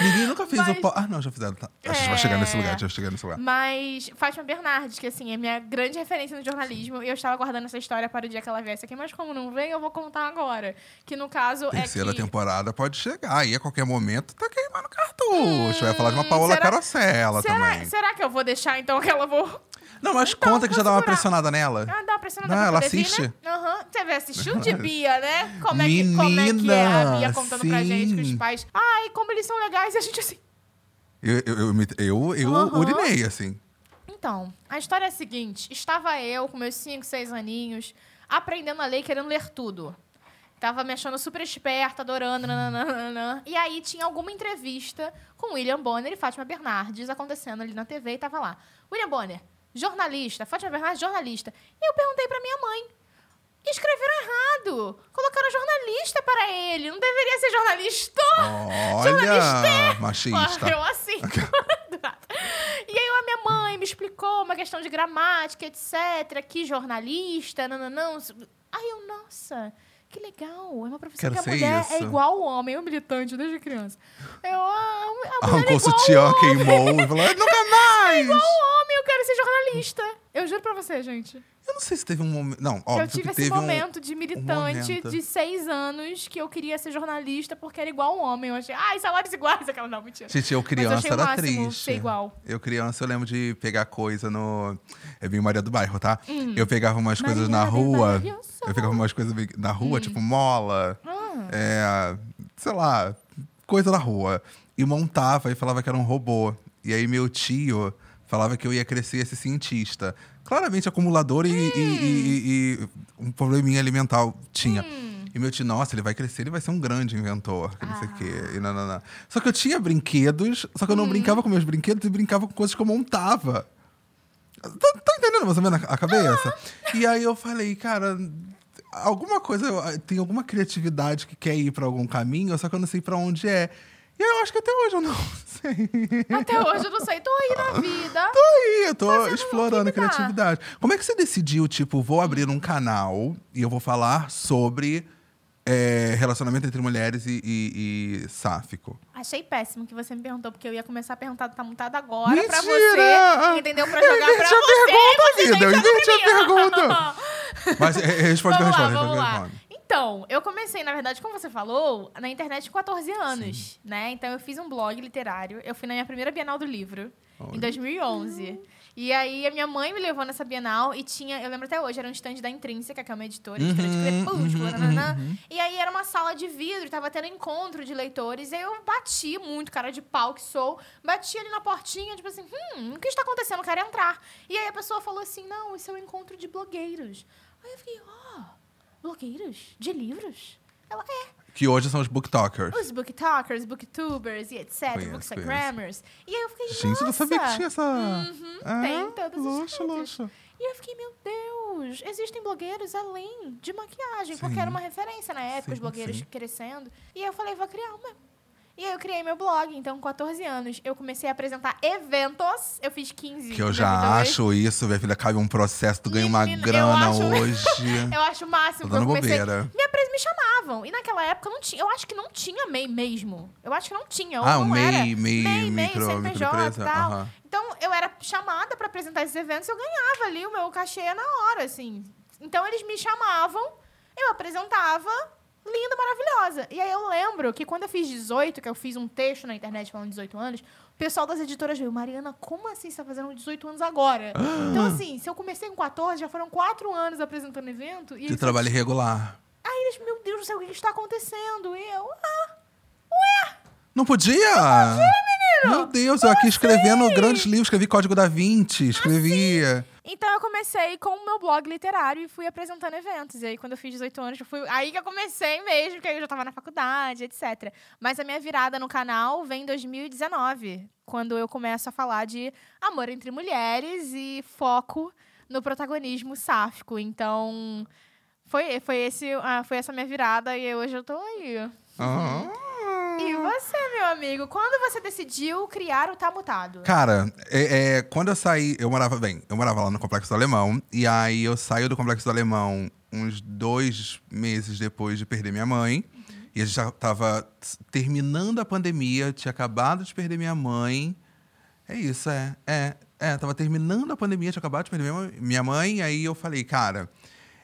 Ninguém nunca fez Mas- o. Ah, não, já fizeram. Tá. A gente vai chegar nesse lugar, a gente vai chegar nesse lugar. Mas Fátima Bernardes, que assim, é minha grande referência no jornalismo, e eu estava guardando essa história para o dia que ela viesse aqui, mas como não veio, eu vou contar agora. Que no caso Terceira é que... temporada pode chegar. E a qualquer momento tá queimando cartucho. Vai falar de uma Paola Hum, será- Carosella Será, também. será que eu vou deixar então que ela vou Não, mas Então, conta que já dá uma pressionada nela. Ah, dá uma pressionada Não, ela vir, assiste? né? Aham. Você vê, assistiu de Bia, né? Como é, que, como é que é a Bia contando pra gente que os sim. pais... Ai, como eles são legais. E a gente assim... Eu, eu, eu, eu, eu Aham. urinei, assim. Então, a história é a seguinte. Estava eu, com meus 5, 6 aninhos, aprendendo a ler e querendo ler tudo. Tava me achando super esperta, adorando, nananana. E aí tinha alguma entrevista com William Bonner e Fátima Bernardes acontecendo ali na TV e tava lá. William Bonner, jornalista. Fátima Bernardes, jornalista. E eu perguntei pra minha mãe. Escreveram errado. Colocaram jornalista para ele. Não deveria ser jornalista. Olha, machista. Eu assim. e aí a minha mãe me explicou uma questão de gramática, etc. Que jornalista, não, não, não. Aí eu, nossa, que legal. É uma profissão Quero que a mulher isso. é igual ao homem. Eu militante desde criança. Eu, ah, a mulher é Arrancou o igual ao queimou e falou: nunca mais! igual ao homem, eu quero ser jornalista. Eu juro pra você, gente. Eu não sei se teve um momento. Não, eu óbvio tive que esse teve um. momento de militante momento. de seis anos que eu queria ser jornalista porque era igual ao homem. Eu achei, ai, salários iguais. Aquela não, mentira. Gente, eu eu criança o era triste. ser igual. Eu criança, eu lembro de pegar coisa no. É bem Maria do Bairro, tá? Eu pegava umas coisas na Maria rua. Eu. Eu pegava umas coisas na rua, tipo mola. Ah. É, sei lá, coisa da rua. E montava e falava que era um robô. E aí meu tio falava que eu ia crescer esse cientista. Claramente acumulador e, e- e- e- e um probleminha alimentar tinha. Hum. E meu tio, nossa, ele vai crescer, ele vai ser um grande inventor, que não sei o quê. E não, não, não. Só que eu tinha brinquedos, só que eu não Hum. brincava com meus brinquedos e brincava com coisas que eu montava. Tá, tá entendendo mais ou menos a cabeça? E aí eu falei, cara, alguma coisa, tem alguma criatividade que quer ir pra algum caminho, só que eu não sei pra onde é. E eu acho que até hoje eu não sei. Até hoje eu não sei, tô aí na vida. Tô aí, eu tô explorando criatividade. Como é que você decidiu, tipo, vou abrir um canal e eu vou falar sobre é, relacionamento entre mulheres e, e, e sáfico? Achei péssimo que você me perguntou, porque eu ia começar a perguntar do Tá Mutado agora pra Mentira! você. Entendeu? Pra Eu jogar pra inverti a você. pergunta, você vida, eu inverti a pra pergunta. Mas é, responde que eu vamos lá, vamos eu lá. Então, eu comecei, na verdade, como você falou, na internet com 14 anos, né? Então, eu fiz um blog literário. Eu fui na minha primeira Bienal do Livro, em 2011. E aí, a minha mãe me levou nessa Bienal e tinha... Eu lembro até hoje, era um stand da Intrínseca, que é uma editora, editora de Uhum, crepúsculo, uhum, nananã. uhum. E aí, era uma sala de vidro, tava tendo encontro de leitores. E aí, eu bati muito, cara de pau que sou. Bati ali na portinha, tipo assim, hum, o que está acontecendo? Eu quero entrar. E aí, a pessoa falou assim, não, isso é um encontro de blogueiros. Aí eu fiquei, ó... Blogueiros? De livros? Ela é. Que hoje são os booktalkers. Os booktalkers, booktubers e etc. Conheço, Bookstagrammers. E aí eu fiquei, Gente, eu não nossa, sabia que tinha essa. Uhum, Ah, tem todos os luxo, sites. luxo. E eu fiquei, meu Deus, existem blogueiros além de maquiagem. Sim. Porque era uma referência na época, os Sim, blogueiros sim. crescendo. E eu falei, vou criar meu. E aí eu criei meu blog. Então, com 14 anos, eu comecei a apresentar eventos. Eu fiz 15 Que eu em já 2002. acho isso, minha filha, cabe um processo, tu ganha uma Menina, eu grana acho- hoje. Eu acho o máximo. Tô que eu dando comecei... bobeira. Me, apres... me chamavam. E naquela época não tinha. Eu acho que não tinha MEI mesmo. Eu acho que não tinha. Ah, o não MEI, era. MEI, MEI, MEI, micro- CNPJ e tal. aham. Então eu era chamada pra apresentar esses eventos eu ganhava ali o meu cachê na hora, assim. Então eles me chamavam, eu apresentava, linda, maravilhosa. E aí eu lembro que quando eu fiz 18, que eu fiz um texto na internet falando 18 anos, o pessoal das editoras veio, Mariana, como assim você tá fazendo 18 anos agora? então, assim, se eu comecei com 14, já foram 4 anos apresentando evento. E De eles- trabalho irregular. Aí eles, meu Deus do céu, o que está acontecendo? E eu, ah, Não podia? Meu Deus, eu aqui escrevendo assim? grandes livros, escrevi Código da Vinci, escrevia. Então eu comecei com o meu blog literário e fui apresentando eventos. E aí, quando eu fiz 18 anos, eu fui aí que eu comecei mesmo, porque aí eu já tava na faculdade, etc. Mas a minha virada no canal vem em 2019, quando eu começo a falar de amor entre mulheres e foco no protagonismo sáfico. Então, foi, foi, esse, ah, foi essa minha virada e hoje eu tô aí. Ah. E você, meu amigo, quando você decidiu criar o Tá Mutado? Cara, é, é, quando eu saí, eu morava bem, eu morava lá no Complexo do Alemão, e aí eu saio do Complexo do Alemão uns dois meses depois de perder minha mãe. E a gente já tava terminando a pandemia, tinha acabado de perder minha mãe. É isso, é. É, é, tava terminando a pandemia, tinha acabado de perder minha mãe, minha mãe, e aí eu falei, cara.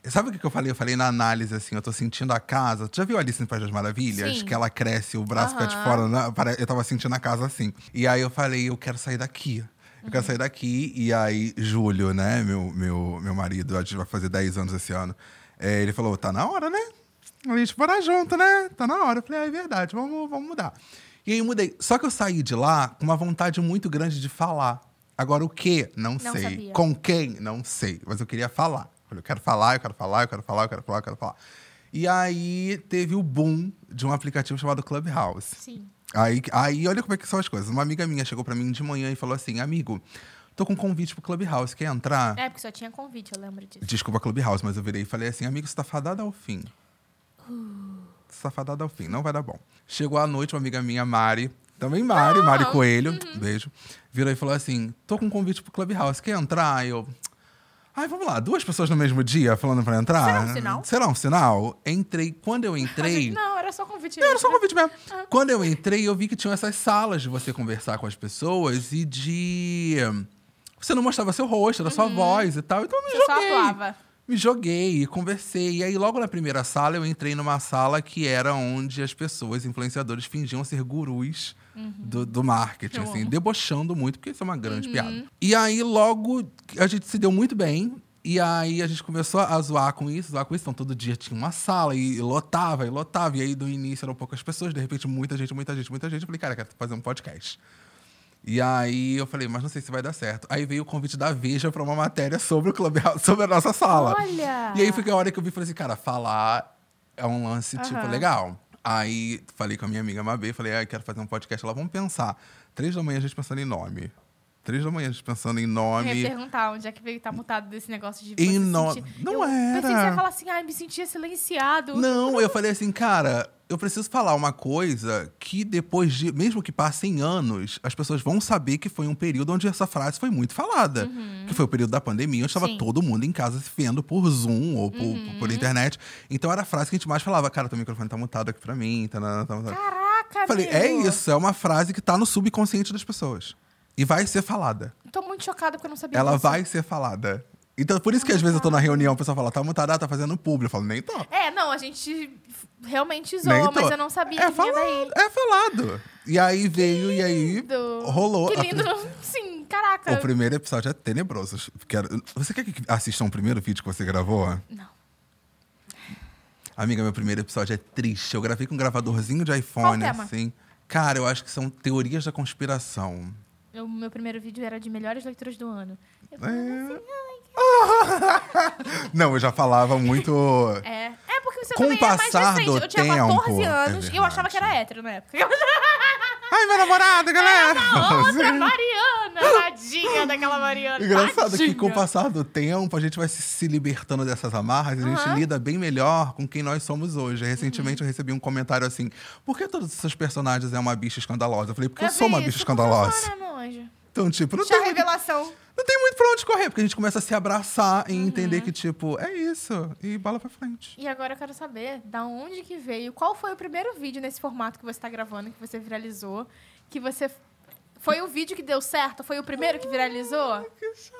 Sabe o que eu falei? Eu falei na análise, assim, eu tô sentindo a casa. Tu já viu Alice no País das Maravilhas? Sim. Que ela cresce, o braço fica de fora. né? Eu tava sentindo a casa assim. E aí eu falei, eu quero sair daqui. Eu quero sair daqui. E aí, Júlio, né, meu, meu, meu marido, a gente vai fazer 10 anos esse ano. é, ele falou, tá na hora, né? A gente morar junto, né? Tá na hora. Eu falei, ah, é verdade, vamos, vamos mudar. E aí eu mudei. Só que eu saí de lá com uma vontade muito grande de falar. Agora, o que? Não, Não sei. sabia. Com quem? Não sei. Mas eu queria falar. Eu falei, eu quero falar, eu quero falar, eu quero falar, eu quero falar, eu quero falar. E aí teve o boom de um aplicativo chamado Clubhouse. Sim. Aí, aí olha como é que são as coisas. Uma amiga minha chegou pra mim de manhã e falou assim: amigo, tô com um convite pro Clubhouse, quer entrar? É, porque só tinha convite, eu lembro disso. Desculpa, Clubhouse, mas eu virei e falei assim: amigo, você tá fadado ao fim. Você tá fadado ao fim, não vai dar bom. Chegou à noite, uma amiga minha, Mari, também Mari, Mari Coelho, beijo, virou e falou assim: tô com um convite pro Clubhouse, quer entrar? Eu. Ai, vamos lá, duas pessoas no mesmo dia falando pra entrar? Será um sinal? Será um sinal? Entrei. Quando eu entrei. Não, era só convite. Não, era só convite mesmo. Ah. Quando eu entrei, eu vi que tinham essas salas de você conversar com as pessoas e de. Você não mostrava seu rosto, era sua voz e tal. Então eu me Uhum. Você só joguei. atuava. Me joguei e conversei. E aí, logo na primeira sala, eu entrei numa sala que era onde as pessoas, influenciadores, fingiam ser gurus do, do marketing, Eu assim, amo. Uhum. debochando muito, porque isso é uma grande piada. E aí, logo, a gente se deu muito bem. E aí a gente começou a zoar com isso, zoar com isso. Então todo dia tinha uma sala e lotava, e lotava. E aí do início eram poucas pessoas, de repente muita gente, muita gente, muita gente. Eu falei, cara, eu quero fazer um podcast. E aí eu falei, mas não sei se vai dar certo. Aí veio o convite da Veja para uma matéria sobre o Clubhouse, sobre a nossa sala. Olha! E aí foi a hora que eu vi e falei assim, cara, falar é um lance, tipo, Aham. legal. Aí falei com a minha amiga Mabê, falei, ah, quero fazer um podcast. Ela, vamos pensar. Três da manhã a gente pensando em nome. Três da manhã pensando em Eu nome. ia perguntar onde é que veio estar mutado desse negócio de E você no- sentir- não eu era. Pensei que você ia falar assim, ai, me sentia silenciado. Não, eu falei assim, cara, eu preciso falar uma coisa que depois de, mesmo que passem anos, as pessoas vão saber que foi um período onde essa frase foi muito falada. Que foi o período da pandemia, onde estava Uhum. Uhum. todo mundo em casa se vendo por Zoom ou por, por internet. Então era a frase que a gente mais falava, cara, teu microfone tá mutado aqui pra mim, tá, tá, tá, tá. Caraca, Falei, é isso, é uma frase que tá no subconsciente das pessoas. E vai ser falada. Tô muito chocada porque eu não sabia Ela disso. vai ser falada. Então, por isso que às vezes eu tô na reunião, o pessoal fala, tá mutada, tá fazendo público. Eu falo, nem tô. É, não, a gente realmente zoou, mas eu não sabia é que vinha falado, daí. É falado. E aí veio, e aí rolou. Que A lindo. pri- Sim, caraca. O primeiro episódio é tenebroso. Quero... Você quer que assista um primeiro vídeo que você gravou? Não. Amiga, meu primeiro episódio é triste. Eu gravei com um gravadorzinho de iPhone, assim. Cara, eu acho que são teorias da conspiração. O meu primeiro vídeo era de melhores leituras do ano. Eu É. assim, Não, eu já falava muito. é. É porque você Com o é passar do Eu tinha tempo, 14 é anos e eu achava que era hétero na época. Ai, minha namorada, galera! Outra Sim. Mariana, tadinha daquela Mariana. Engraçado que tadinha. com o passar do tempo a gente vai se, libertando dessas amarras e a gente lida bem melhor com quem nós somos hoje. Recentemente eu recebi um comentário assim: por que todos os seus personagens é uma bicha escandalosa? Eu falei, porque eu, sou uma bicha escandalosa. funciona, meu anjo. Então, tipo, não Já tem, muito, revelação. não tem muito pra onde correr, porque a gente começa a se abraçar e Uhum. entender que, tipo, é isso. E bola pra frente. E agora eu quero saber da onde que veio, qual foi o primeiro vídeo nesse formato que você tá gravando, que você viralizou, que você... Foi o vídeo que deu certo? Foi o primeiro que viralizou? Que saco!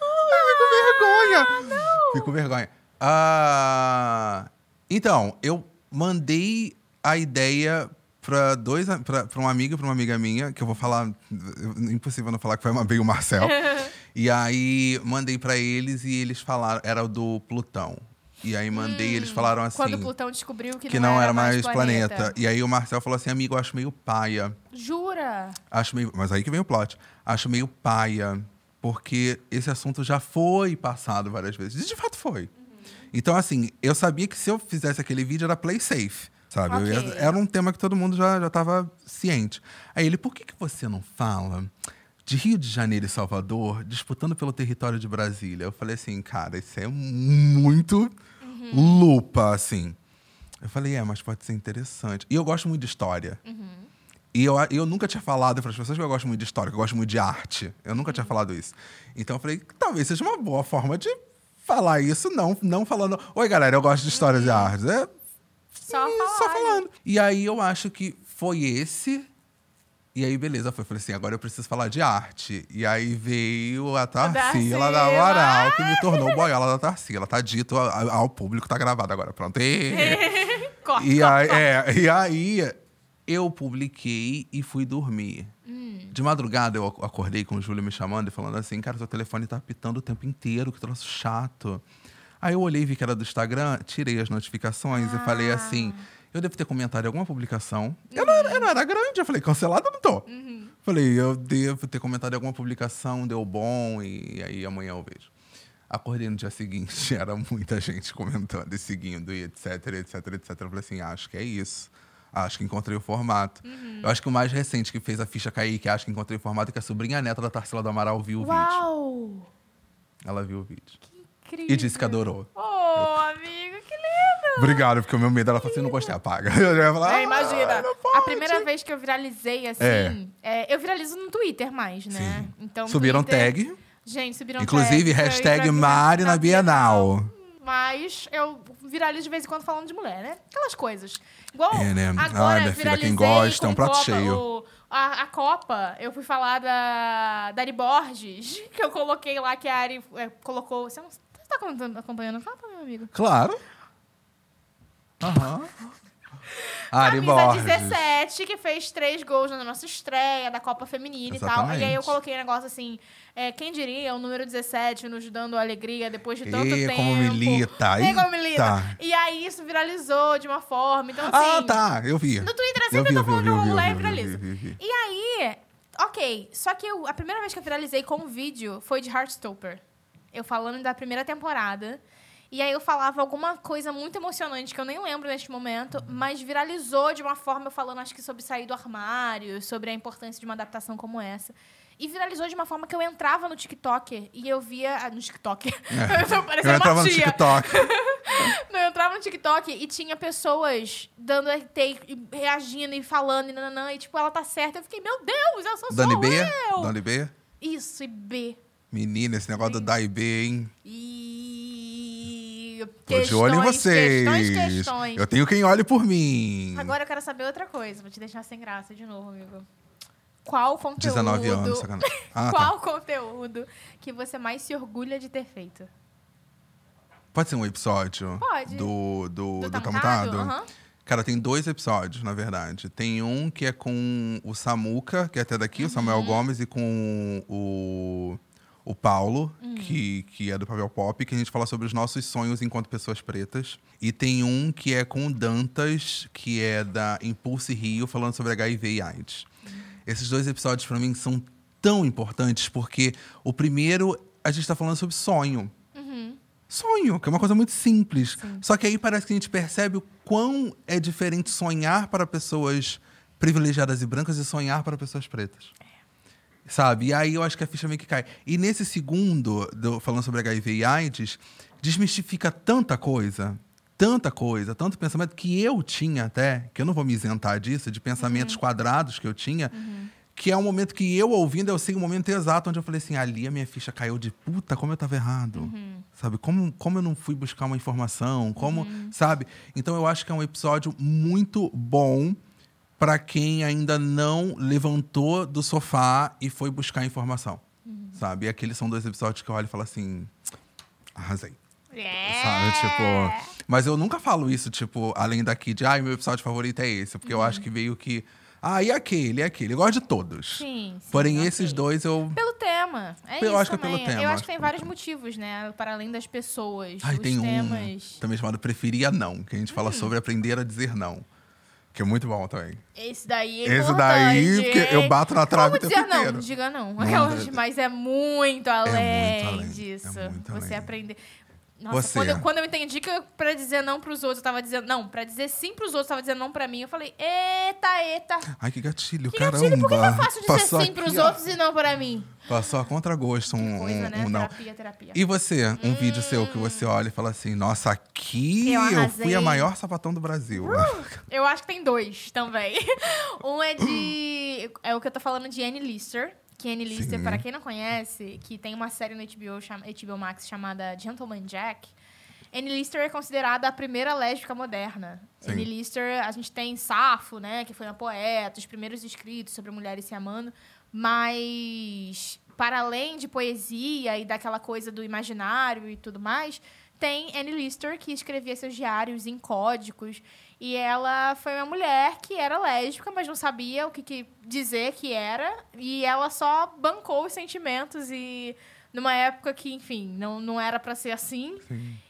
Ai, fico vergonha! Fico vergonha. Ah, então, eu mandei a ideia pra dois, pra um amigo e pra uma amiga minha, que eu vou falar. Impossível não falar que foi uma veio o Marcel. e aí mandei pra eles e eles falaram, era o do Plutão. E aí mandei, eles falaram assim. Quando o Plutão descobriu que, que não, era mais planeta. planeta. E aí o Marcel falou assim, amigo, eu acho meio paia. Jura? Acho meio. Mas aí que vem o plot. Acho meio paia. Porque esse assunto já foi passado várias vezes. E de fato foi. Então, assim, eu sabia que se eu fizesse aquele vídeo era play safe. Sabe? Eu ia- Ok. era um tema que todo mundo já, já tava ciente. Aí ele, por que, que você não fala de Rio de Janeiro e Salvador disputando pelo território de Brasília? Eu falei assim, cara, isso é muito lupa, assim. Eu falei, é, mas pode ser interessante. E eu gosto muito de história. E eu, eu nunca tinha falado para as pessoas que eu gosto muito de história, que eu gosto muito de arte. Eu nunca tinha falado isso. Então eu falei, talvez seja uma boa forma de falar isso, não, não falando, oi galera, eu gosto de histórias e artes. É Só e falar. só falando. E aí eu acho que foi esse. E aí, beleza, foi. Falei assim, agora eu preciso falar de arte. E aí veio a Tarsila da. Moral, que me tornou boiola da Tarsila. Tá dito ao, ao público, tá gravado agora. Pronto. E, Corta, e aí, é, e aí eu publiquei e fui dormir. Hum. De madrugada eu ac- acordei com o Júlio me chamando e falando assim, cara, seu telefone tá apitando o tempo inteiro, que troço chato. Aí eu olhei, vi que era do Instagram, tirei as notificações e falei Ah. assim, eu devo ter comentado em alguma publicação. Eu, não, era- eu não era grande, eu falei, cancelado eu não tô. Uhum. Falei, eu devo ter comentado em alguma publicação, deu bom, e aí amanhã eu vejo. Acordei no dia seguinte, era muita gente comentando e seguindo, e etc, etc, etc. Eu falei assim, acho que é isso. Acho que encontrei o formato. Uhum. Eu acho que o mais recente que fez a ficha cair, que acho que encontrei o formato, é que a sobrinha neta da Tarsila do Amaral viu o vídeo. Uau! Ela viu o vídeo. Incrível. E disse que adorou. Oh, amigo, que lindo! Obrigado, porque o meu medo, ela falou assim, não gostei, apaga. Eu ia falar, É, imagina. "Ah, a pode." primeira vez que eu viralizei, assim. é, eu viralizo no Twitter mais, né? Sim. Então, Subiram Twitter- tag. Gente, subiram Inclusive, tag. hashtag Mari na Bienal. Mas eu viralizo de vez em quando falando de mulher, né? Aquelas coisas. Igual É, né? agora Ai, minha filha, quem gosta, é um prato Copa, cheio. o- a, a Copa, eu fui falar da Dari Borges, que eu coloquei lá, que a Ari é, colocou... Você não tá acompanhando- a Copa, meu amigo? Claro. Aham. Ari Camisa Borges. 17, que fez três gols na nossa estreia da Copa Feminina e tal. E aí eu Exatamente. coloquei um negócio assim, é, quem diria, o número 17 nos dando alegria depois de tanto Ê, tempo. como milita. Ê, como milita. E aí isso viralizou de uma forma. Então, assim, Ah, tá. Eu vi. no Twitter eu Eu sempre vi, tô eu vi, falando eu de uma mulher e viraliza. vi, vi. E aí, ok. Só que eu- a primeira vez que eu viralizei com um vídeo foi de Heartstopper. Eu falando da primeira temporada. E aí eu falava alguma coisa muito emocionante que eu nem lembro neste momento, mas viralizou de uma forma eu falando, acho que sobre sair do armário, sobre a importância de uma adaptação como essa. E viralizou de uma forma que eu entrava no TikTok e eu via. Ah, no TikTok. É. eu Eu entrava uma no. TikTok. Não, eu entrava no TikTok e tinha pessoas dando RT e reagindo e falando e nananã. E tipo, ela tá certa. Eu fiquei, meu Deus, essa sou Dani B? eu. Dani B? Isso, e B. Menina, esse negócio do Dai B, hein? E. Tô de olho em vocês. Questões, questões. Eu tenho quem olhe por mim. Agora eu quero saber outra coisa. Vou te deixar sem graça de novo, amigo. Qual conteúdo. 19 anos, sacanagem. Ah, tá. qual conteúdo que você mais se orgulha de ter feito? Pode ser um episódio? Pode. Do, do, do, Tá Tá. Cara, tem dois episódios, na verdade. Tem um que é com o Samuca, que é até daqui, o Uhum. Samuel Gomes, e com o, o Paulo, Uhum. que, que é do Papel Pop, que a gente fala sobre os nossos sonhos enquanto pessoas pretas. E tem um que é com o Dantas, que é da Impulse Rio, falando sobre HIV e AIDS. Uhum. Esses dois episódios, pra mim, são tão importantes, porque o primeiro, a gente tá falando sobre sonho Uhum. sonho, que é uma coisa muito simples. Só que aí parece que a gente percebe o quão é diferente sonhar para pessoas privilegiadas e brancas e sonhar para pessoas pretas. Sabe? E aí eu acho que a ficha meio que cai. E nesse segundo, do- falando sobre HIV e AIDS, desmistifica tanta coisa, tanta coisa, tanto pensamento que eu tinha até, que eu não vou me isentar disso, de pensamentos quadrados que eu tinha, que é um momento que eu ouvindo, eu sei o momento exato onde eu falei assim, ali a minha ficha caiu de puta, como eu tava errado. Sabe? Como, como eu não fui buscar uma informação, como, sabe? Então eu acho que é um episódio muito bom para quem ainda não levantou do sofá e foi buscar informação. Sabe? E aqueles são dois episódios que eu olho e falo assim, arrasei. É. Sabe? Tipo. Mas eu nunca falo isso, tipo, além daqui de, ai, meu episódio favorito é esse. Porque eu acho que veio que. Ah, e aquele, e aquele. Eu gosto de todos. Sim, sim, Porém, esses dois eu. Pelo tema. É Eu acho que é também. pelo tema, Eu acho acho que tem vários motivos, né? Para além das pessoas. Ai, tem um temas. também chamado Preferia Não, que a gente Hum. fala sobre aprender a dizer não. Que é muito bom também. Esse daí é Esse daí, porque eu bato na trave o tempo dizer não? inteiro. Diga não. Não, Aquelas, é- mas é muito além, além, é disso. muito Você além. aprender. Nossa, Você. Quando, eu, quando eu entendi que eu, pra dizer não pros outros, eu tava dizendo. Não, pra dizer sim pros outros, eu tava dizendo não pra mim. Eu falei, eita, eita. Ai, que gatilho, Que caramba. gatilho, por que que é fácil dizer sim pros ó. outros e não pra mim? Passou a contragosto um, Coisa, um- né? um não. Terapia, terapia. E você, um vídeo seu que você olha e fala assim: Nossa, aqui Eu eu, fui a maior sapatão do Brasil. Eu acho que tem dois também. um é de. É o que eu tô falando de Annie Lister. Que Annie Lister, Sim. para quem não conhece, que tem uma série no HBO, chama, HBO Max chamada Gentleman Jack. Annie Lister é considerada a primeira lésbica moderna. Sim. Annie Lister, a gente tem Safo, né? Que foi uma poeta, os primeiros escritos sobre mulheres se amando. Mas, para além de poesia e daquela coisa do imaginário e tudo mais, tem Annie Lister, que escrevia seus diários em códigos. E ela foi uma mulher que era lésbica, mas não sabia o que, que dizer que era. E ela só bancou os sentimentos e... Numa época que, enfim, não, não era pra ser assim.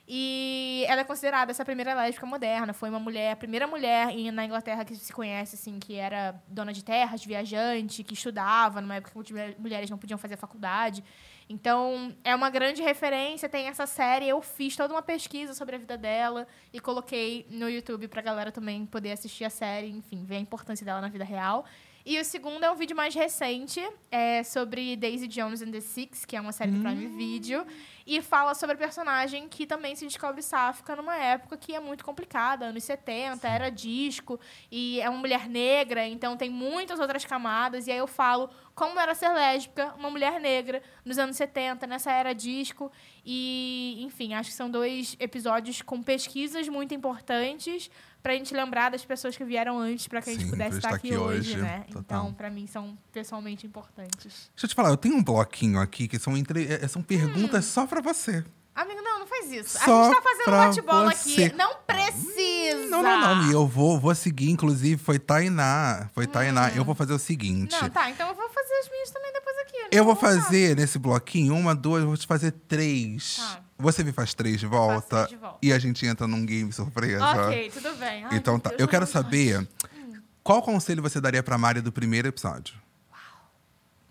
E ela é considerada essa primeira lésbica moderna. Foi uma mulher, a primeira mulher na Inglaterra que se conhece, assim, que era dona de terras, viajante, que estudava, numa época que mulheres não podiam fazer faculdade. Então, é uma grande referência, tem essa série. Eu fiz toda uma pesquisa sobre a vida dela e coloquei no YouTube pra galera também poder assistir a série, enfim, ver a importância dela na vida real. E o segundo é um vídeo mais recente, é sobre Daisy Jones and the Six, que é uma série do Prime Video, e fala sobre a personagem que também se descobre sáfica numa época que é muito complicada, anos 70, era disco, e é uma mulher negra, então tem muitas outras camadas, e aí eu falo como era ser lésbica, uma mulher negra, nos anos 70, nessa era disco, e, enfim, acho que são dois episódios com pesquisas muito importantes pra gente lembrar das pessoas que vieram antes, pra que a gente pudesse estar estar aqui aqui hoje, hoje, né? total. Então, pra mim, são pessoalmente importantes. Deixa eu te falar, eu tenho um bloquinho aqui que são, entre... é, são perguntas só pra você. Amigo, não, não faz isso. Só a gente tá fazendo bate-bola aqui. Não precisa. Não, não, não. E eu vou, vou seguir, inclusive, foi Tainá. Foi Tainá. Eu vou fazer o seguinte. Não, tá, então eu vou fazer as minhas também depois? Eu vou fazer nesse bloquinho uma, duas, vou te fazer três. Tá. Você me faz três de volta, de volta. e a gente entra num game surpresa. Ok, tudo bem. Ai, então tá. Deus, Eu quero saber qual conselho você daria pra Mari do primeiro episódio?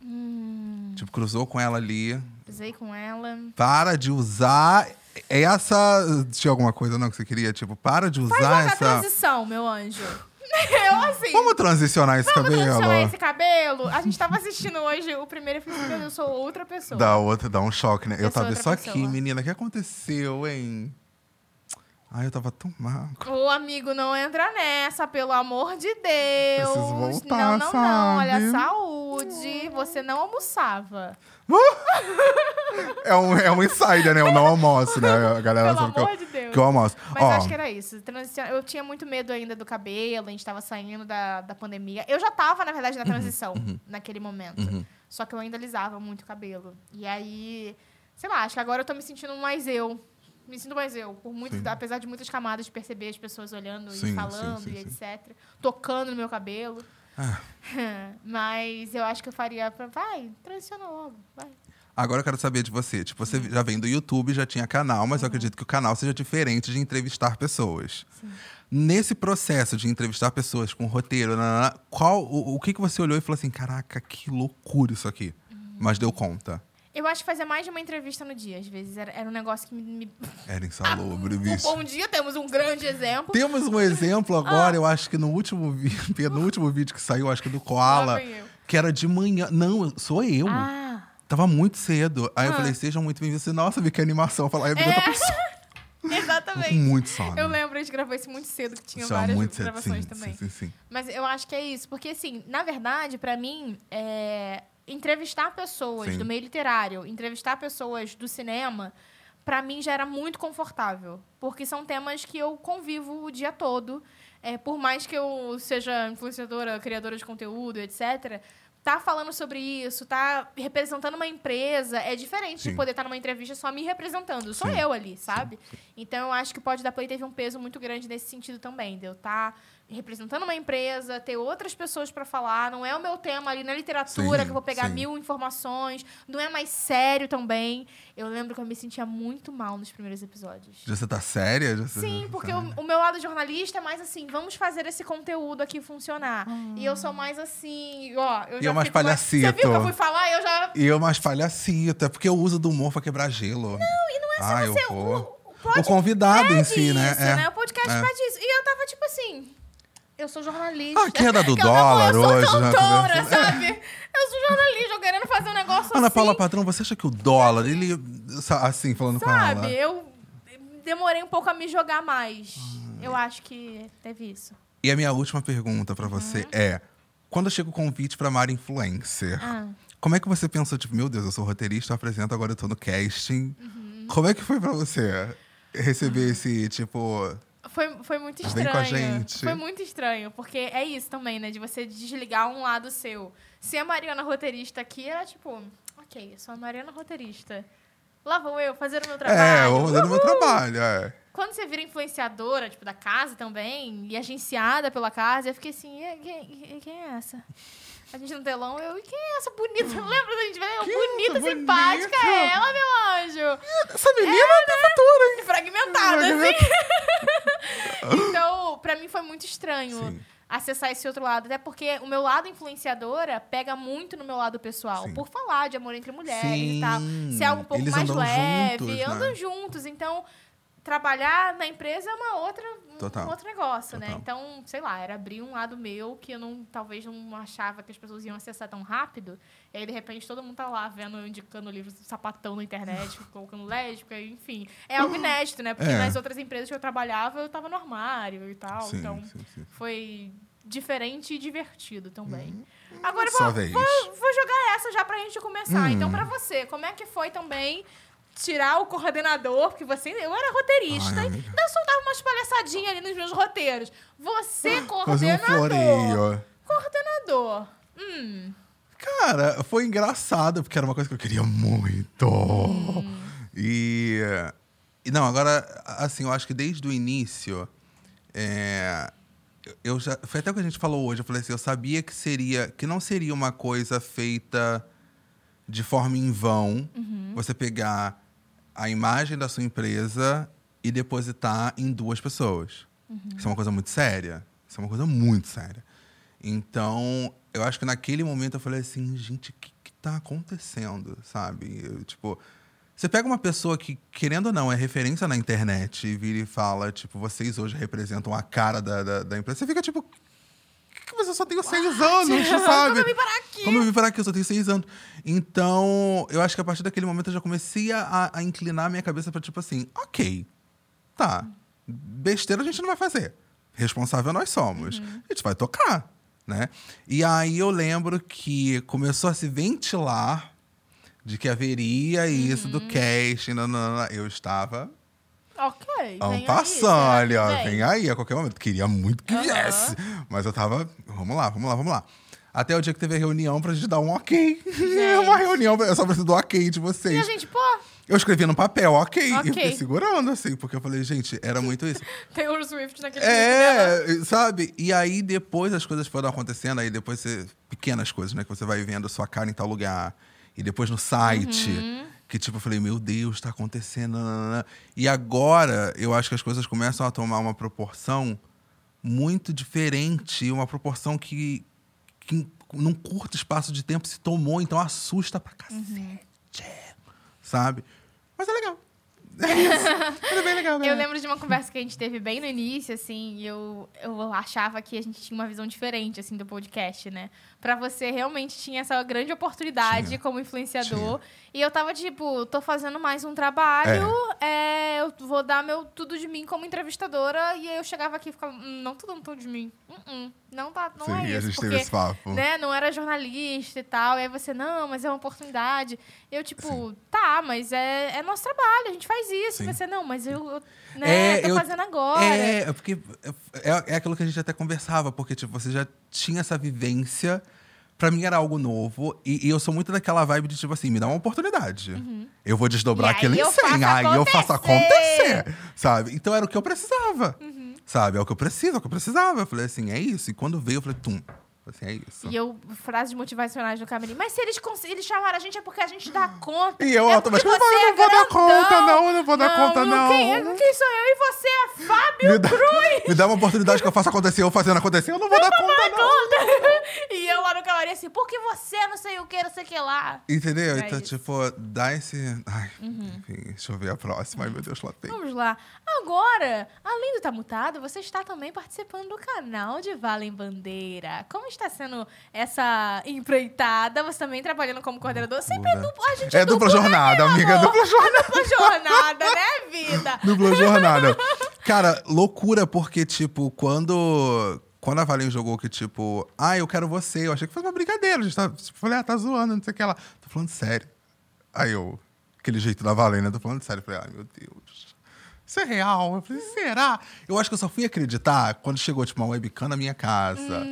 Hum. Tipo, cruzou com ela ali. Pisei com ela. Para de usar É essa. Tinha alguma coisa não que você queria? Tipo, para de usar Faz essa. transição, meu anjo. Eu, assim... Vamos transicionar esse Vamos cabelo? transicionar esse cabelo? A gente tava assistindo hoje o primeiro filme eu sou outra pessoa. Dá outra, dá um choque, né? Eu, Eu tava isso aqui, menina. O que aconteceu, hein? Ai, eu tava tão mal. Ô, amigo, não entra nessa, pelo amor de Deus. Preciso voltar, não, não, não. Olha, sabe? saúde. Você não almoçava. É um, é um insider, né? Eu não almoço, né? A galera Pelo sabe que eu, amor de Deus. que eu almoço. Mas Ó, acho que era isso. Transição- Eu tinha muito medo ainda do cabelo, a gente tava saindo da, da pandemia. Eu já tava, na verdade, na Uhum, transição, naquele momento. Só que eu ainda alisava muito o cabelo. E aí, sei lá, acho que agora eu tô me sentindo mais eu. Me sinto mais eu. Por muito, Sim. apesar de muitas camadas de perceber as pessoas olhando Sim, e falando sim, sim, e sim. etc. Tocando no meu cabelo. Ah. Mas eu acho que eu faria. pra- Vai, transiciona logo. Vai. Agora eu quero saber de você. Tipo, você já vem do YouTube, já tinha canal, mas eu acredito que o canal seja diferente de entrevistar pessoas. Nesse processo de entrevistar pessoas com roteiro, qual, o, o que, que você olhou e falou assim: caraca, que loucura isso aqui? Mas deu conta. Eu acho que fazia mais de uma entrevista no dia, às vezes. Era, era um negócio que me. me... Era insalubre, O bicho. Bom Dia, temos um grande exemplo. Temos um exemplo agora, eu acho que no último vídeo, penúltimo vídeo que saiu, acho que do Koala, eu. que era de manhã. Não, sou eu. Ah, Tava muito cedo. Aí eu Ah. falei, sejam muito bem-vindos. Nossa, vi que animação. Eu falei, eu com sono. Tô com exatamente. muito sono. Eu lembro, a gente gravou isso muito cedo, que tinha Isso é várias muito cedo, gravações sim, também. Sim, sim, sim. Mas eu acho que é isso, porque assim, na verdade, pra mim, é, entrevistar pessoas Sim. do meio literário, entrevistar pessoas do cinema, pra mim já era muito confortável, porque são temas que eu convivo o dia todo. É, por mais que eu seja influenciadora, criadora de conteúdo, etc., tá falando sobre isso, tá representando uma empresa, é diferente Sim. de poder estar numa entrevista só me representando. Sou Sim. eu ali, sabe? Então eu acho que o Pod da Play teve um peso muito grande nesse sentido também, de eu estar representando uma empresa, ter outras pessoas para falar, não é o meu tema ali na literatura Sim, que eu vou pegar sim. mil informações, não é mais sério também. Eu lembro que eu me sentia muito mal nos primeiros episódios. Já você tá séria? Já Sim, porque Sério? o, o meu lado jornalista é mais assim, vamos fazer esse conteúdo aqui funcionar. E eu sou mais assim, ó. Eu E já eu mais fico mais- Você viu que palhacito. eu fui falar? Eu já. E eu mais palhacito. É porque eu uso do humor pra quebrar gelo. Não, e não é Se eu você- vou. o, o convidado em si, né? isso, É. né? O podcast É. pede isso. E eu tava tipo assim. Eu sou jornalista. Ah, a queda do Que eu não- dólar eu sou hoje, cantora, sabe? Eu sou jornalista, eu querendo fazer um negócio Ana assim. Paula Patrão, você acha que o dólar, ele. Assim, falando com ela. Sabe? Eu demorei um pouco a me jogar mais. Eu acho que teve isso. E a minha última pergunta pra você é: quando chega o convite pra Mara Influencer, Ah. como é que você pensou, tipo, meu Deus, eu sou roteirista, eu apresento, agora eu tô no casting. Como é que foi pra você receber esse, tipo. Foi, foi muito Vem estranho. com a gente. Foi muito estranho, porque é isso também, né? De você desligar um lado seu. Se a Mariana roteirista aqui era tipo, ok, eu sou a Mariana roteirista. Lá vou eu fazer o meu trabalho. É, eu vou fazer o meu trabalho, é. Quando você vira influenciadora, tipo, da casa também, e agenciada pela casa, eu fiquei assim, e, quem, e quem é essa? A gente no telão, eu, e quem é essa bonita? Lembra da gente ver? Eu, Que bonita, simpática, bonita? é ela, meu anjo. Essa menina tem futuro, hein? Fragmentada, assim. então, pra mim foi muito estranho Sim. acessar esse outro lado. Até porque o meu lado influenciadora pega muito no meu lado pessoal. Sim. Por falar de amor entre mulheres Sim. e tal. Ser algo um pouco Eles mais andam leve. juntos, né? andam juntos. Então, trabalhar na empresa é uma outra, um- Total. outro negócio, né? Total. Então, sei lá, era abrir um lado meu que eu não, talvez não achava que as pessoas iam acessar tão rápido. E aí, de repente, todo mundo tá lá vendo, indicando livros sapatão na internet, colocando lésbica, enfim. É algo inédito, né? Porque É. nas outras empresas que eu trabalhava, eu tava no armário e tal. Sim, então, sim, sim. foi diferente e divertido também. Agora, eu Sua vou, vou, vou jogar essa já pra gente começar. Hum. Então, pra você, como é que foi também tirar o coordenador? Porque você, eu era roteirista Ai, e soltava umas palhaçadinhas ali nos meus roteiros. Você, Fazer um coordenador. coordenador. Hum. Cara, foi engraçado, porque era uma coisa que eu queria muito. E, e. Não, agora, assim, eu acho que desde o início. é, eu já. Foi até o que a gente falou hoje. Eu falei assim, eu sabia que seria. Que não seria uma coisa feita de forma em vão. Você pegar a imagem da sua empresa e depositar em duas pessoas. Isso é uma coisa muito séria. Isso é uma coisa muito séria. Então, eu acho que naquele momento eu falei assim, gente, o que, que tá acontecendo, sabe? Eu, tipo, Você pega uma pessoa que, querendo ou não, é referência na internet e vira e fala, tipo, vocês hoje representam a cara da, da, da empresa. Você fica tipo, você só tem seis anos, sabe? Como eu vim parar aqui? Como eu vim parar aqui, eu só tenho seis anos. Então, eu acho que a partir daquele momento eu já comecei a, a inclinar a minha cabeça pra, tipo assim, ok, tá, besteira a gente não vai fazer. Responsável nós somos. A gente vai tocar, né? E aí eu lembro que começou a se ventilar de que haveria isso do casting, nanana. eu estava Ok. Vamos vem passando, aí, ó. vem. Vem aí a qualquer momento. Queria muito que viesse. Mas eu tava. Vamos lá, vamos lá, vamos lá. Até o dia que teve a reunião pra gente dar um ok. Uma reunião, eu só preciso do ok de E vocês. a gente, pô, Eu escrevi no papel, ok. E Ok. fiquei segurando, assim, porque eu falei, gente, era muito isso. Taylor Swift naquele vídeo dela. É, sabe? E aí depois as coisas foram acontecendo, aí depois você. Pequenas coisas, né? Que você vai vendo a sua cara em tal lugar. E depois no site. Uhum. Que tipo, eu falei, meu Deus, tá acontecendo. E agora eu acho que as coisas começam a tomar uma proporção muito diferente. Uma proporção que, que num curto espaço de tempo se tomou, então assusta pra cacete. Sabe? Mas é legal. É é bem legal, né? Eu lembro de uma conversa que a gente teve bem no início, assim, e eu, eu achava que a gente tinha uma visão diferente, assim, do podcast, né? Pra você, realmente tinha essa grande oportunidade Tinha. como influenciador. E eu tava, tipo, tô fazendo mais um trabalho, é, eu vou dar meu tudo de mim como entrevistadora, e aí eu chegava aqui e ficava, "Hum, não tô dando tudo de mim. Uh-uh, não tá, não Sim, é a isso. gente porque, teve esse papo. né, não era jornalista e tal. E aí você, não, mas é uma oportunidade. Eu, tipo, Sim. tá, mas é, é nosso trabalho, a gente faz isso. Sim. E você, não, mas eu, eu, né, É, tô eu- fazendo agora. É, é porque é, é aquilo que a gente até conversava, porque tipo, você já tinha essa vivência. Pra mim era algo novo. E, e eu sou muito daquela vibe de, tipo assim, me dá uma oportunidade. Eu vou desdobrar Uhum. E 100. faço Aí eu faço acontecer. acontecer. Sabe? Então era o que eu precisava. Uhum. Sabe? É o que eu preciso, é o que eu precisava. Eu falei assim, é isso. E quando veio, eu falei, tum. Eu assim, é isso. E eu, frases motivacionais no camarim. Mas se eles, cons- eles chamaram a gente é porque a gente dá conta. E eu é automaticamente porque falo, você não vou dar é grandão. conta, não, eu não vou dar conta, não. Quem, quem sou eu? E você é Fábio Me dá, me dá uma oportunidade que eu faça acontecer, eu fazendo acontecer, eu não vou dar conta, não. conta. E eu lá no camarim assim, porque você não sei o que, não sei o que lá. Entendeu? É então, isso. Uhum. tipo, dá esse. Ai, enfim, deixa eu ver a próxima. Ai, meu Deus, lá tem. Vamos lá. Agora, além do Tá Mutado, você está também participando do canal de Valem Bandeira. Como está sendo essa empreitada? Você também trabalhando como coordenador? Sempre é dupla, a gente É dupla jornada, meu amiga, amor? dupla jornada. Dupla jornada, né, vida? Dupla jornada. Cara, loucura, porque, tipo, quando. Quando a Valen jogou que, tipo, ah, eu quero você, eu achei que foi uma brincadeira. A gente tá, tipo, falei, ah, tá zoando, não sei o que lá. Tô falando sério. Aí eu, aquele jeito da Valen, né? Tô falando sério. Eu falei, ai, meu Deus. Isso é real? Eu falei, será? Eu acho que eu só fui acreditar quando chegou, tipo, uma webcam na minha casa.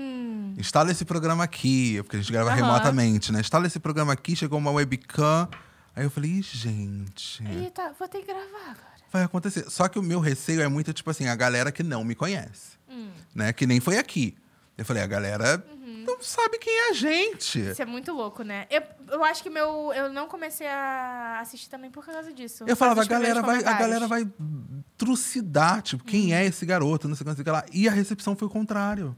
Instala esse programa aqui, porque a gente grava Aham. remotamente, né? Instala esse programa aqui, chegou uma webcam. Aí eu falei, "Ih, gente Eita, vou ter que gravar agora. vai acontecer. Só que o meu receio é muito, tipo assim, a galera que não me conhece. Hum. Né? Que nem foi aqui. Eu falei, a galera Uhum. não sabe quem é a gente. Isso é muito louco, né? Eu, eu acho que meu, eu não comecei a assistir também por causa disso. Eu falava, a primeiros galera, vai, a comentários. galera vai trucidar, tipo, quem é esse garoto, não sei o que, não sei o que lá. E a recepção foi o contrário.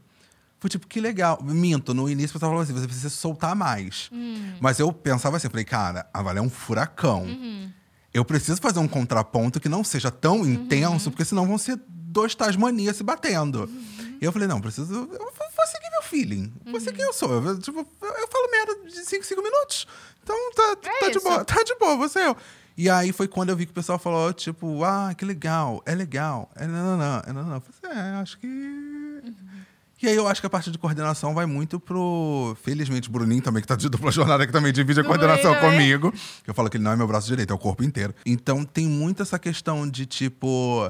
Foi tipo, que legal. Minto, no início eu falava assim, você precisa soltar mais. Hum. Mas eu pensava assim, eu falei, cara, a Vale é um furacão. Uhum. Eu preciso fazer um contraponto que não seja tão Uhum. intenso, porque senão vão ser dois Tasmanias se batendo. Uhum. E eu falei, não, preciso. Eu vou, seguir meu feeling. Vou ser quem eu sou. Eu, tipo, eu, falo merda de 5, 5 minutos. Então tá, É tá de boa, tá de boa, você eu. E aí foi quando eu vi que o pessoal falou, tipo, ah, que legal, é legal, é não, é não, não. Eu falei, é, acho que. Uhum. E aí eu acho que a parte de coordenação vai muito pro. Felizmente, o Bruninho também, que tá de dupla jornada, que também divide a coordenação Bruninho, né? comigo. Eu falo que ele não é meu braço direito, é o corpo inteiro. Então tem muito essa questão de, tipo,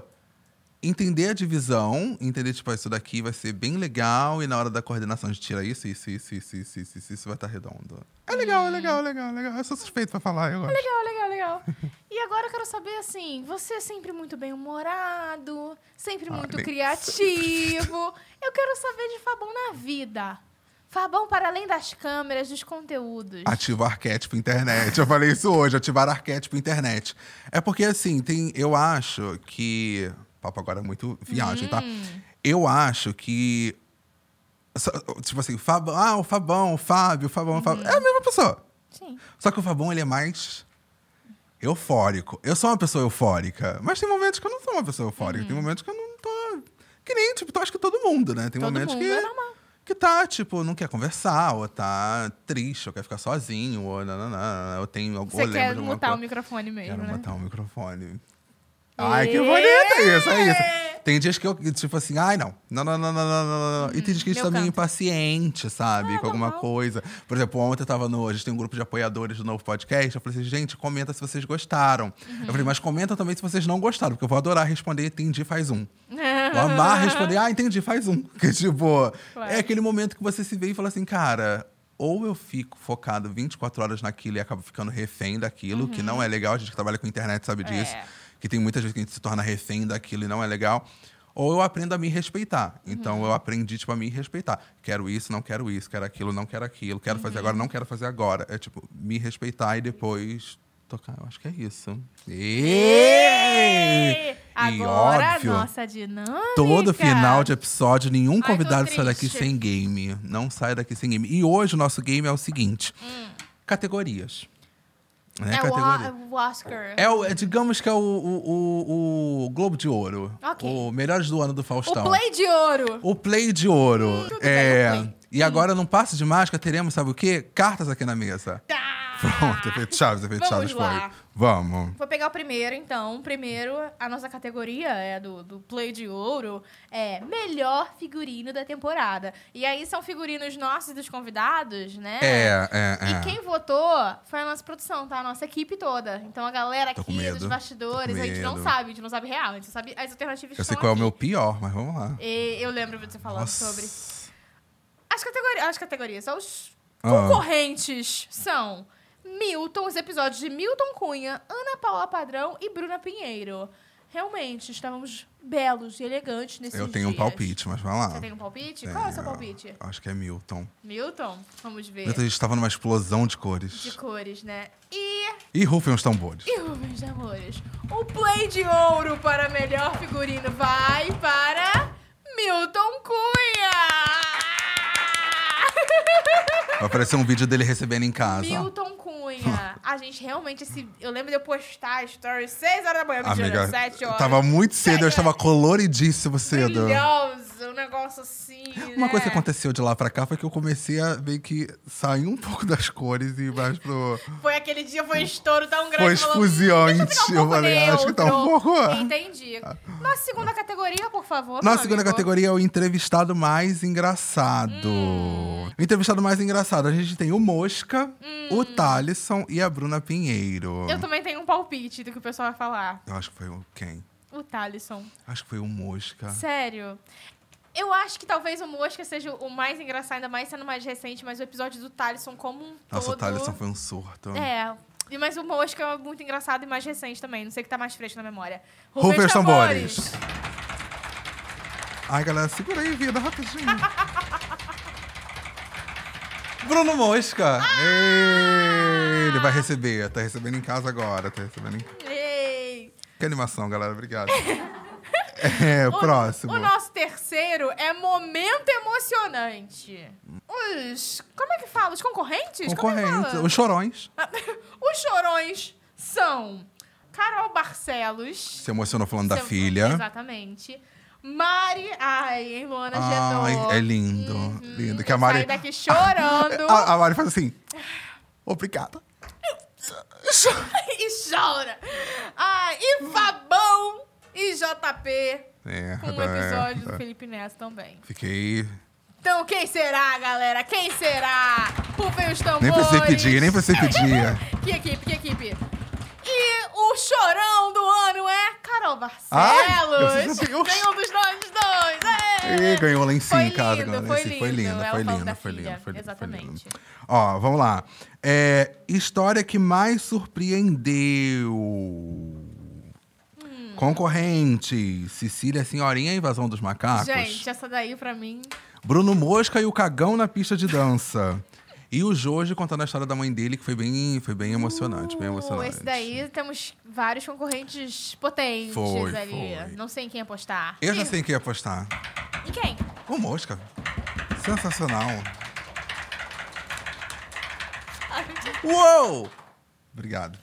entender a divisão, entender, tipo, ah, isso daqui vai ser bem legal, e na hora da coordenação a gente tira isso, isso, isso, isso, isso, isso, isso, isso vai estar redondo. É legal, é legal, é legal, é legal. Eu sou suspeito pra falar, eu gosto. Legal, legal, legal. E agora eu quero saber, assim, você é sempre muito bem-humorado, sempre Ah, muito criativo. Eu quero saber de Fabão na vida. Fabão para além das câmeras, dos conteúdos. Ativo arquétipo internet. Eu falei isso hoje, ativar arquétipo internet. É porque, assim, tem. Eu acho que. Papo agora é muito viagem, tá? Eu acho que. Tipo assim, Fabão, ah, o Fabão, o Fábio, o Fabão, o Fábio. É a mesma pessoa. Sim. Só que o Fabão, ele é mais eufórico. Eu sou uma pessoa eufórica, mas tem momentos que eu não sou uma pessoa eufórica. Tem momentos que eu não tô. Que nem, tipo, tu acho que todo mundo, né? Tem Todo momentos que. é. Que tá, tipo, não quer conversar, ou tá triste, ou quer ficar sozinho, ou nananã, ou tem algum Você quer mutar o microfone mesmo, Quero né? botar o microfone. Ai, que bonito isso, é isso. Tem dias que eu, tipo assim, ai, não. Não, não, não, não, não, não, não. E tem dias que a gente tá meio impaciente, sabe? Ah, com alguma coisa. Por exemplo, ontem eu tava no. A gente tem um grupo de apoiadores do novo podcast. Eu falei assim, gente, comenta se vocês gostaram. Uhum. Eu falei, mas comenta também se vocês não gostaram, porque eu vou adorar responder, entendi, faz um. Vou amar responder, ah, entendi, faz um. Porque, tipo, é aquele momento que você se vê e fala assim, cara. Ou eu fico focado 24 horas naquilo e acabo ficando refém daquilo, que não é legal. A gente que trabalha com internet sabe disso. É. Que tem muitas vezes que a gente se torna refém daquilo e não é legal. Ou eu aprendo a me respeitar. Então eu aprendi, tipo, a me respeitar. Quero isso, não quero isso. Quero aquilo, não quero aquilo. Quero fazer agora, não quero fazer agora. É tipo, me respeitar e depois tocar. Eu acho que é isso. E, Agora, óbvio, nossa dinâmica. Todo final de episódio, nenhum convidado sai daqui sem game. Não sai daqui sem game. E hoje o nosso game é o seguinte: categorias. Né? Hum. É o, Categoria. o Oscar. É, o, é, digamos que é o, o, o, Globo de Ouro. Ok. O Melhores do Ano do Faustão. O Play de Ouro. O Play de Ouro. é, bem, o Play. E agora, num passo de mágica, teremos, sabe o quê? Cartas aqui na mesa. Tá. Pronto, efeito Chaves, efeito Vamos Chaves lá. foi. Vamos. Vou pegar o primeiro, então. Primeiro, a nossa categoria é do, do Play de Ouro. É melhor figurino da temporada. E aí são figurinos nossos e dos convidados, né? É, é, é. E quem votou foi a nossa produção, tá? A nossa equipe toda. Então a galera Tô aqui medo. dos Tô bastidores, com a gente não medo. sabe, a gente não sabe real, a gente sabe as alternativas que Eu sei estão qual é o aqui. meu pior, mas vamos lá. E eu lembro de você falando sobre. As categorias, as categorias, os Ah. concorrentes são Milton, os episódios de Milton Cunha, Ana Paula Padrão e Bruna Pinheiro. Realmente, estávamos belos e elegantes nesses Eu tenho um dias. palpite, mas vai lá. Você tem um palpite? Qual é o seu Tenho. palpite? Acho que é Milton. Milton? Vamos ver. Milton, a gente tava numa explosão de cores. De cores, né? E. E rufem os tambores. E meus amores, o play de ouro para melhor figurino vai para Milton Cunha! Vai aparecer um vídeo dele recebendo em casa. Milton Cunha. A gente realmente, esse, eu lembro de eu postar stories 6 horas da manhã, mentira, Amiga, 7 horas. tava muito cedo, eu estava coloridíssimo cedo. Brilhoso, um negócio assim, Uma né? coisa que aconteceu de lá pra cá foi que eu comecei a ver que sair um pouco das cores e ir mais pro. Foi aquele dia, foi um estouro tão grande. Foi. "Hum, ficar um Eu falei, acho que tá um neutro." pouco- Entendi. Nossa segunda categoria, por favor. Nossa meu segunda amigo. categoria é o entrevistado mais engraçado. Hum. O entrevistado mais engraçado, a gente tem o Mosca, o Thalisson e a Bruna Pinheiro. Hum. Eu também tenho um palpite do que o pessoal vai falar. Eu acho que foi o quem? O Thalisson. Acho que foi o Mosca. Sério. Eu acho que talvez o Mosca seja o mais engraçado, ainda mais sendo mais recente, mas o episódio do Thalisson como um Nossa, todo... o Thalisson foi um surto. É. Mas o Mosca é muito engraçado e mais recente também. Não sei o que tá mais fresco na memória. Tambores. tambores. Ai, galera, segura aí, vida, rapidinho. Bruno Mosca! Ei, Ele vai receber, tá recebendo em casa agora, tá recebendo em... Ei. Que animação, galera, obrigado. É, o próximo. O nosso terceiro é momento emocionante. Os. Como é que fala? Os concorrentes? É que Concorrente, fala? os chorões. Os chorões são Carol Barcelos. Se emocionou falando da Seu- filha. Exatamente. Mari. Ai, hein, Luana Ai, Genô. é lindo, lindo. Que a Mari... Saí daqui chorando. A, a Mari faz assim, obrigada. e chora. Ah, e Fabão e JP. É, Com um episódio é. do Felipe Neto também. Fiquei... Então, quem será, galera? Quem será? Rufem os tambores. Nem precisei pedir, nem precisei pedir. Que equipe, que equipe? E o chorão do ano é Carol Ai, Barcelos. graças a Deus. Ganhou dos nós dois. É. E ganhou lá em cima Foi em casa. lindo, foi. Foi lindo. lindo, Ela foi lindo, foi lindo, foi lindo, foi lindo. exatamente. Ó, vamos lá. É, história que mais surpreendeu. Concorrente. Cecília Senhorinha, Invasão dos Macacos. Gente, essa daí pra mim. Bruno Mosca e o Cagão na pista de dança. E o Jorge contando a história da mãe dele, que foi bem, foi bem emocionante, bem Uh, emocionante. Esse daí temos vários concorrentes potentes Foi, ali. foi. Não sei em quem apostar. Eu já sei quem ia apostar. Em quem? O Mosca. Sensacional. Uou! Obrigado.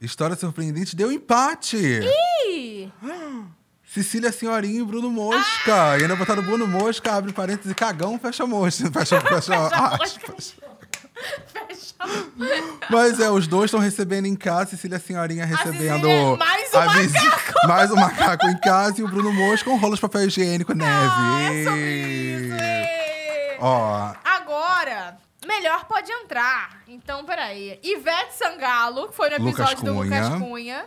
História surpreendente deu empate. Ih! Cecília Senhorinha e Bruno Mosca. Ah! E ainda botaram Bruno Mosca, abre parênteses, cagão, fecha mosca. Fecha, fecha, Fecha aspas. Mas é, os dois estão recebendo em casa, Cecília Senhorinha recebendo. Cecília, mais um a visi- Mais um macaco em casa e o Bruno Mosca com rolos de papel higiênico neve. Ah, é sobre isso. Ó, Agora, melhor pode entrar. Então, peraí. Ivete Sangalo, que foi no Lucas episódio do Cunha. Lucas Cunha.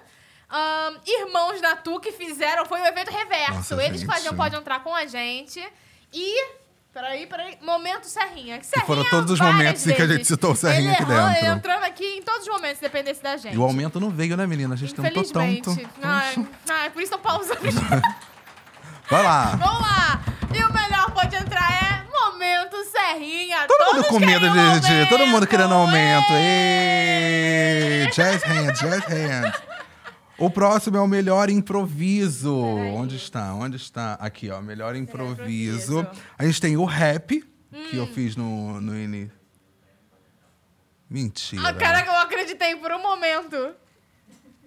Ahn, Irmãos Natu, que fizeram, foi o evento reverso. Nossa, Eles gente. faziam Pode Entrar com a gente. E. Peraí, peraí. Momento Serrinha. Que Que Serrinha foram todos os momentos em que a gente citou o Serrinha ele aqui errou, dentro. Entrando aqui em todos os momentos, se dependesse da gente. e o aumento não veio, né, menina? A gente tentou tanto. Ai, ai, por isso estão pausando. Vai lá. Vamos lá! E o melhor pode entrar é Momento Serrinha. Todo Todos mundo com medo de, um de- Todo mundo querendo aumento. Ê! Jazz hands, jazz hands. O próximo é o melhor improviso. Onde está? Onde está? Aqui, ó. Melhor improviso. A gente tem o rap, que Hum. eu fiz no, no início. Mentira. Ah, caraca, eu acreditei por um momento.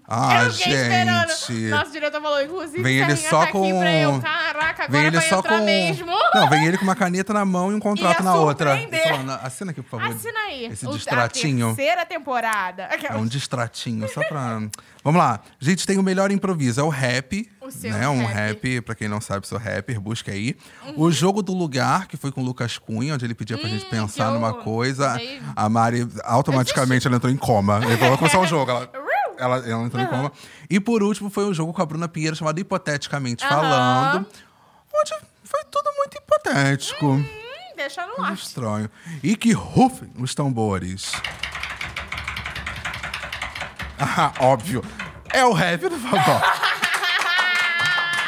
Ah, eu fiquei esperando. gente. Nosso diretor falou, inclusive, Vem ele só tá com- eu. Caraca, agora Vem ele vai só entrar com. mesmo. Não, vem ele com uma caneta na mão e um contrato Ia na outra. "Não, assina aqui, por favor. Assina aí. Esse O- distratinho. A terceira temporada. É um distratinho, só pra. Vamos lá. A gente tem o melhor improviso, é o rap. O seu né? Um rap. Uhum. rap, pra quem não sabe, sou rapper, busca aí. O jogo do lugar, que foi com o Lucas Cunha, onde ele pedia pra gente Hum, pensar que eu- numa coisa. A Mari automaticamente ela entrou em coma. Ele falou, começar um jogo. Ela, Uhum. ela, ela entrou em coma. E por último foi o jogo com a Bruna Pinheiro, chamado Hipoteticamente Aham. Falando. Onde foi tudo muito hipotético. Hum, deixa no Coisa ar. estranho. E que rufem os tambores. Ah, óbvio. É o rap do favor.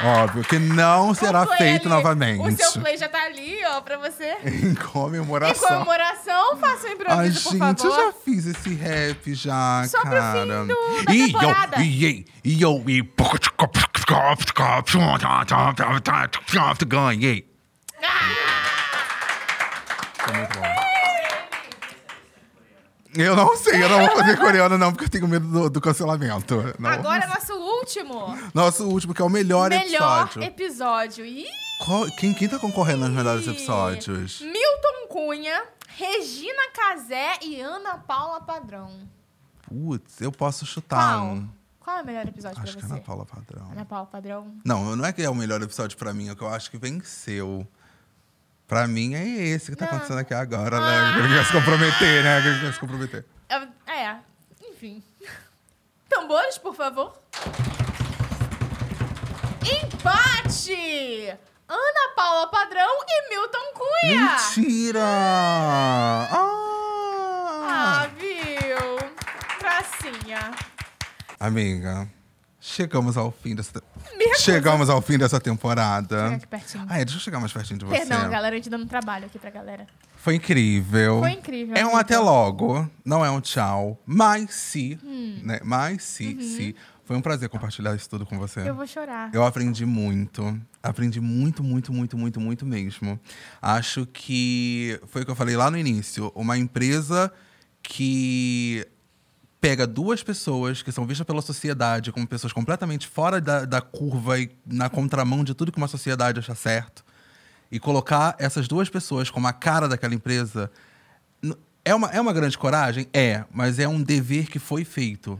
óbvio que não será O play feito ali, novamente. O seu play já tá ali, ó, pra você. Em Em comoração. comemoração, faça um Ai, improviso, por gente, favor. eu já fiz esse rap já, Só pro cara. fim do- da E temporada. eu, e e eu, e ganhei. Foi muito bom. Eu não sei, eu não vou fazer coreano não, porque eu tenho medo do, do cancelamento. Não. Agora é nosso último. Nosso último, que é o melhor, Melhor episódio. episódio. Ih! Qual- quem, quem tá concorrendo nos melhores episódios? Milton Cunha, Regina Casé e Ana Paula Padrão. Putz, eu posso chutar Qual? um. Qual é o melhor episódio Acho que pra é você? Ana Paula Padrão. Ana Paula Padrão. Não, não é que é o melhor episódio pra mim, é que eu acho que venceu. Pra mim é esse que tá Não. acontecendo aqui agora, né? Ah. Que ele quer se comprometer, né? Que ele quer se comprometer. É, é, enfim. Tambores, por favor. Empate! Ana Paula Padrão e Milton Cunha. Mentira! Ah, Ah! viu? Gracinha. Amiga, chegamos ao fim dessa. Recuso. Chegamos ao fim dessa temporada. Chega aqui pertinho. Ai, deixa eu chegar mais pertinho de você. Perdão, galera, a gente dando trabalho aqui pra galera. Foi incrível. Foi incrível, É um até logo, não é um tchau. Mas se, Hum. né? Mas se, se. Foi um prazer compartilhar isso tudo com você. Uhum. Eu vou chorar. Eu aprendi muito. Aprendi muito, muito, muito, muito, muito mesmo. Acho que foi o que eu falei lá no início. Uma empresa que pega duas pessoas que são vistas pela sociedade como pessoas completamente fora da, da curva e na contramão de tudo que uma sociedade acha certo e colocar essas duas pessoas como a cara daquela empresa é uma, é uma grande coragem? É, mas é um dever que foi feito.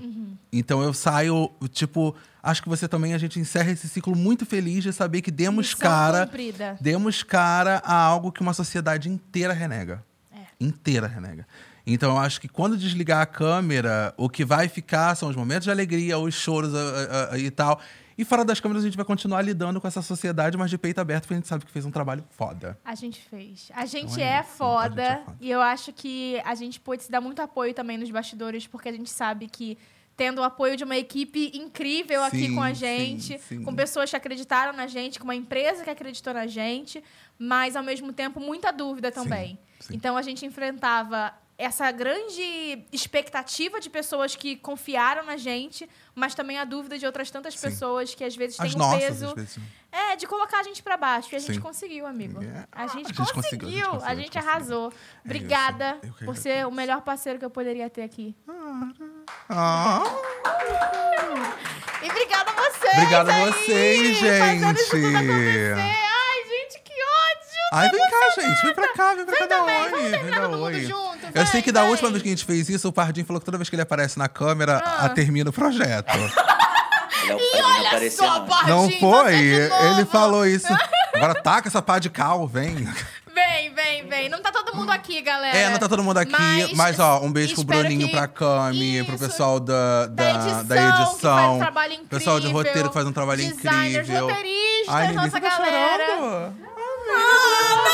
Então eu saio, tipo, acho que você também, a gente encerra esse ciclo muito feliz de saber que demos Missão cara. cumprida. Demos cara a algo que uma sociedade inteira renega. É. Inteira renega. Então eu acho que quando desligar a câmera, o que vai ficar são os momentos de alegria, os choros a- a- a- e tal. E fora das câmeras a gente vai continuar lidando com essa sociedade, mas de peito aberto, porque a gente sabe que fez um trabalho foda. A gente fez. A gente Então é é isso, a foda. gente é foda. E eu acho que a gente pôde se dar muito apoio também nos bastidores, porque a gente sabe que tendo o apoio de uma equipe incrível aqui Sim, com a sim, gente, sim. com pessoas que acreditaram na gente, com uma empresa que acreditou na gente, mas ao mesmo tempo muita dúvida também. sim. Então a gente enfrentava essa grande expectativa de pessoas que confiaram na gente, mas também a dúvida de outras tantas Sim. pessoas que às vezes têm um peso. É, de colocar a gente pra baixo. E a gente Sim. conseguiu, amigo. É. A gente, A gente conseguiu, a gente conseguiu, A gente arrasou. É. Obrigada Eu por ser o melhor parceiro que eu poderia ter aqui. Ah, Ah, E obrigada a vocês. Obrigada a vocês, gente. Ai, vem cá, gente. Vem pra cá, vem pra Vem cá também, oi. vamos Vem mundo oi. junto, Eu sei vem, que da última vez que a gente fez isso, o Pardinho falou que toda vez que ele aparece na câmera, Ah. a termina o projeto. Ele é E olha só, não. Pardinho, Não foi? você de novo. Ele falou isso. Agora taca essa pá de cal, vem. Vem, vem, vem. Não tá todo mundo aqui, galera. É, não tá todo mundo aqui, mas, Mas ó, um beijo pro Bruninho, que- pra Cami, pro Isso. pessoal da, da, da da edição, edição. que faz um trabalho incrível. Pessoal de roteiro que faz um trabalho Designers, incrível. roteiristas, Ai, nossa tá galera. chorando. Ah,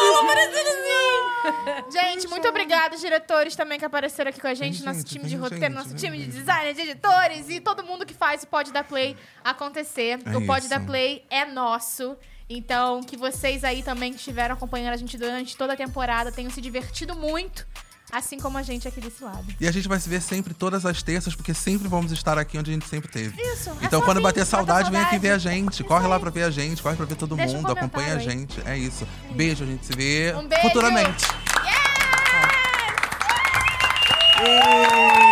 não, parecendo assim. Gente, muito obrigada, diretores também que apareceram aqui com a gente, Vem, nosso gente, time de roteiro, gente, nosso time de design, de editores e todo mundo que faz o Pod da Play acontecer. É o Pod isso. da Play é nosso. Então, que vocês aí também que estiveram acompanhando a gente durante toda a temporada tenham se divertido muito, assim como a gente aqui desse lado. E a gente vai se ver sempre todas as terças, porque sempre vamos estar aqui onde a gente sempre teve. Isso. é Então, só quando vir, bater mata saudade, vem aqui saudade. ver a gente. Corre lá pra ver a gente, corre pra ver todo Deixa mundo, acompanha a gente. É isso. Beijo, a gente se vê Um futuramente. Yeah!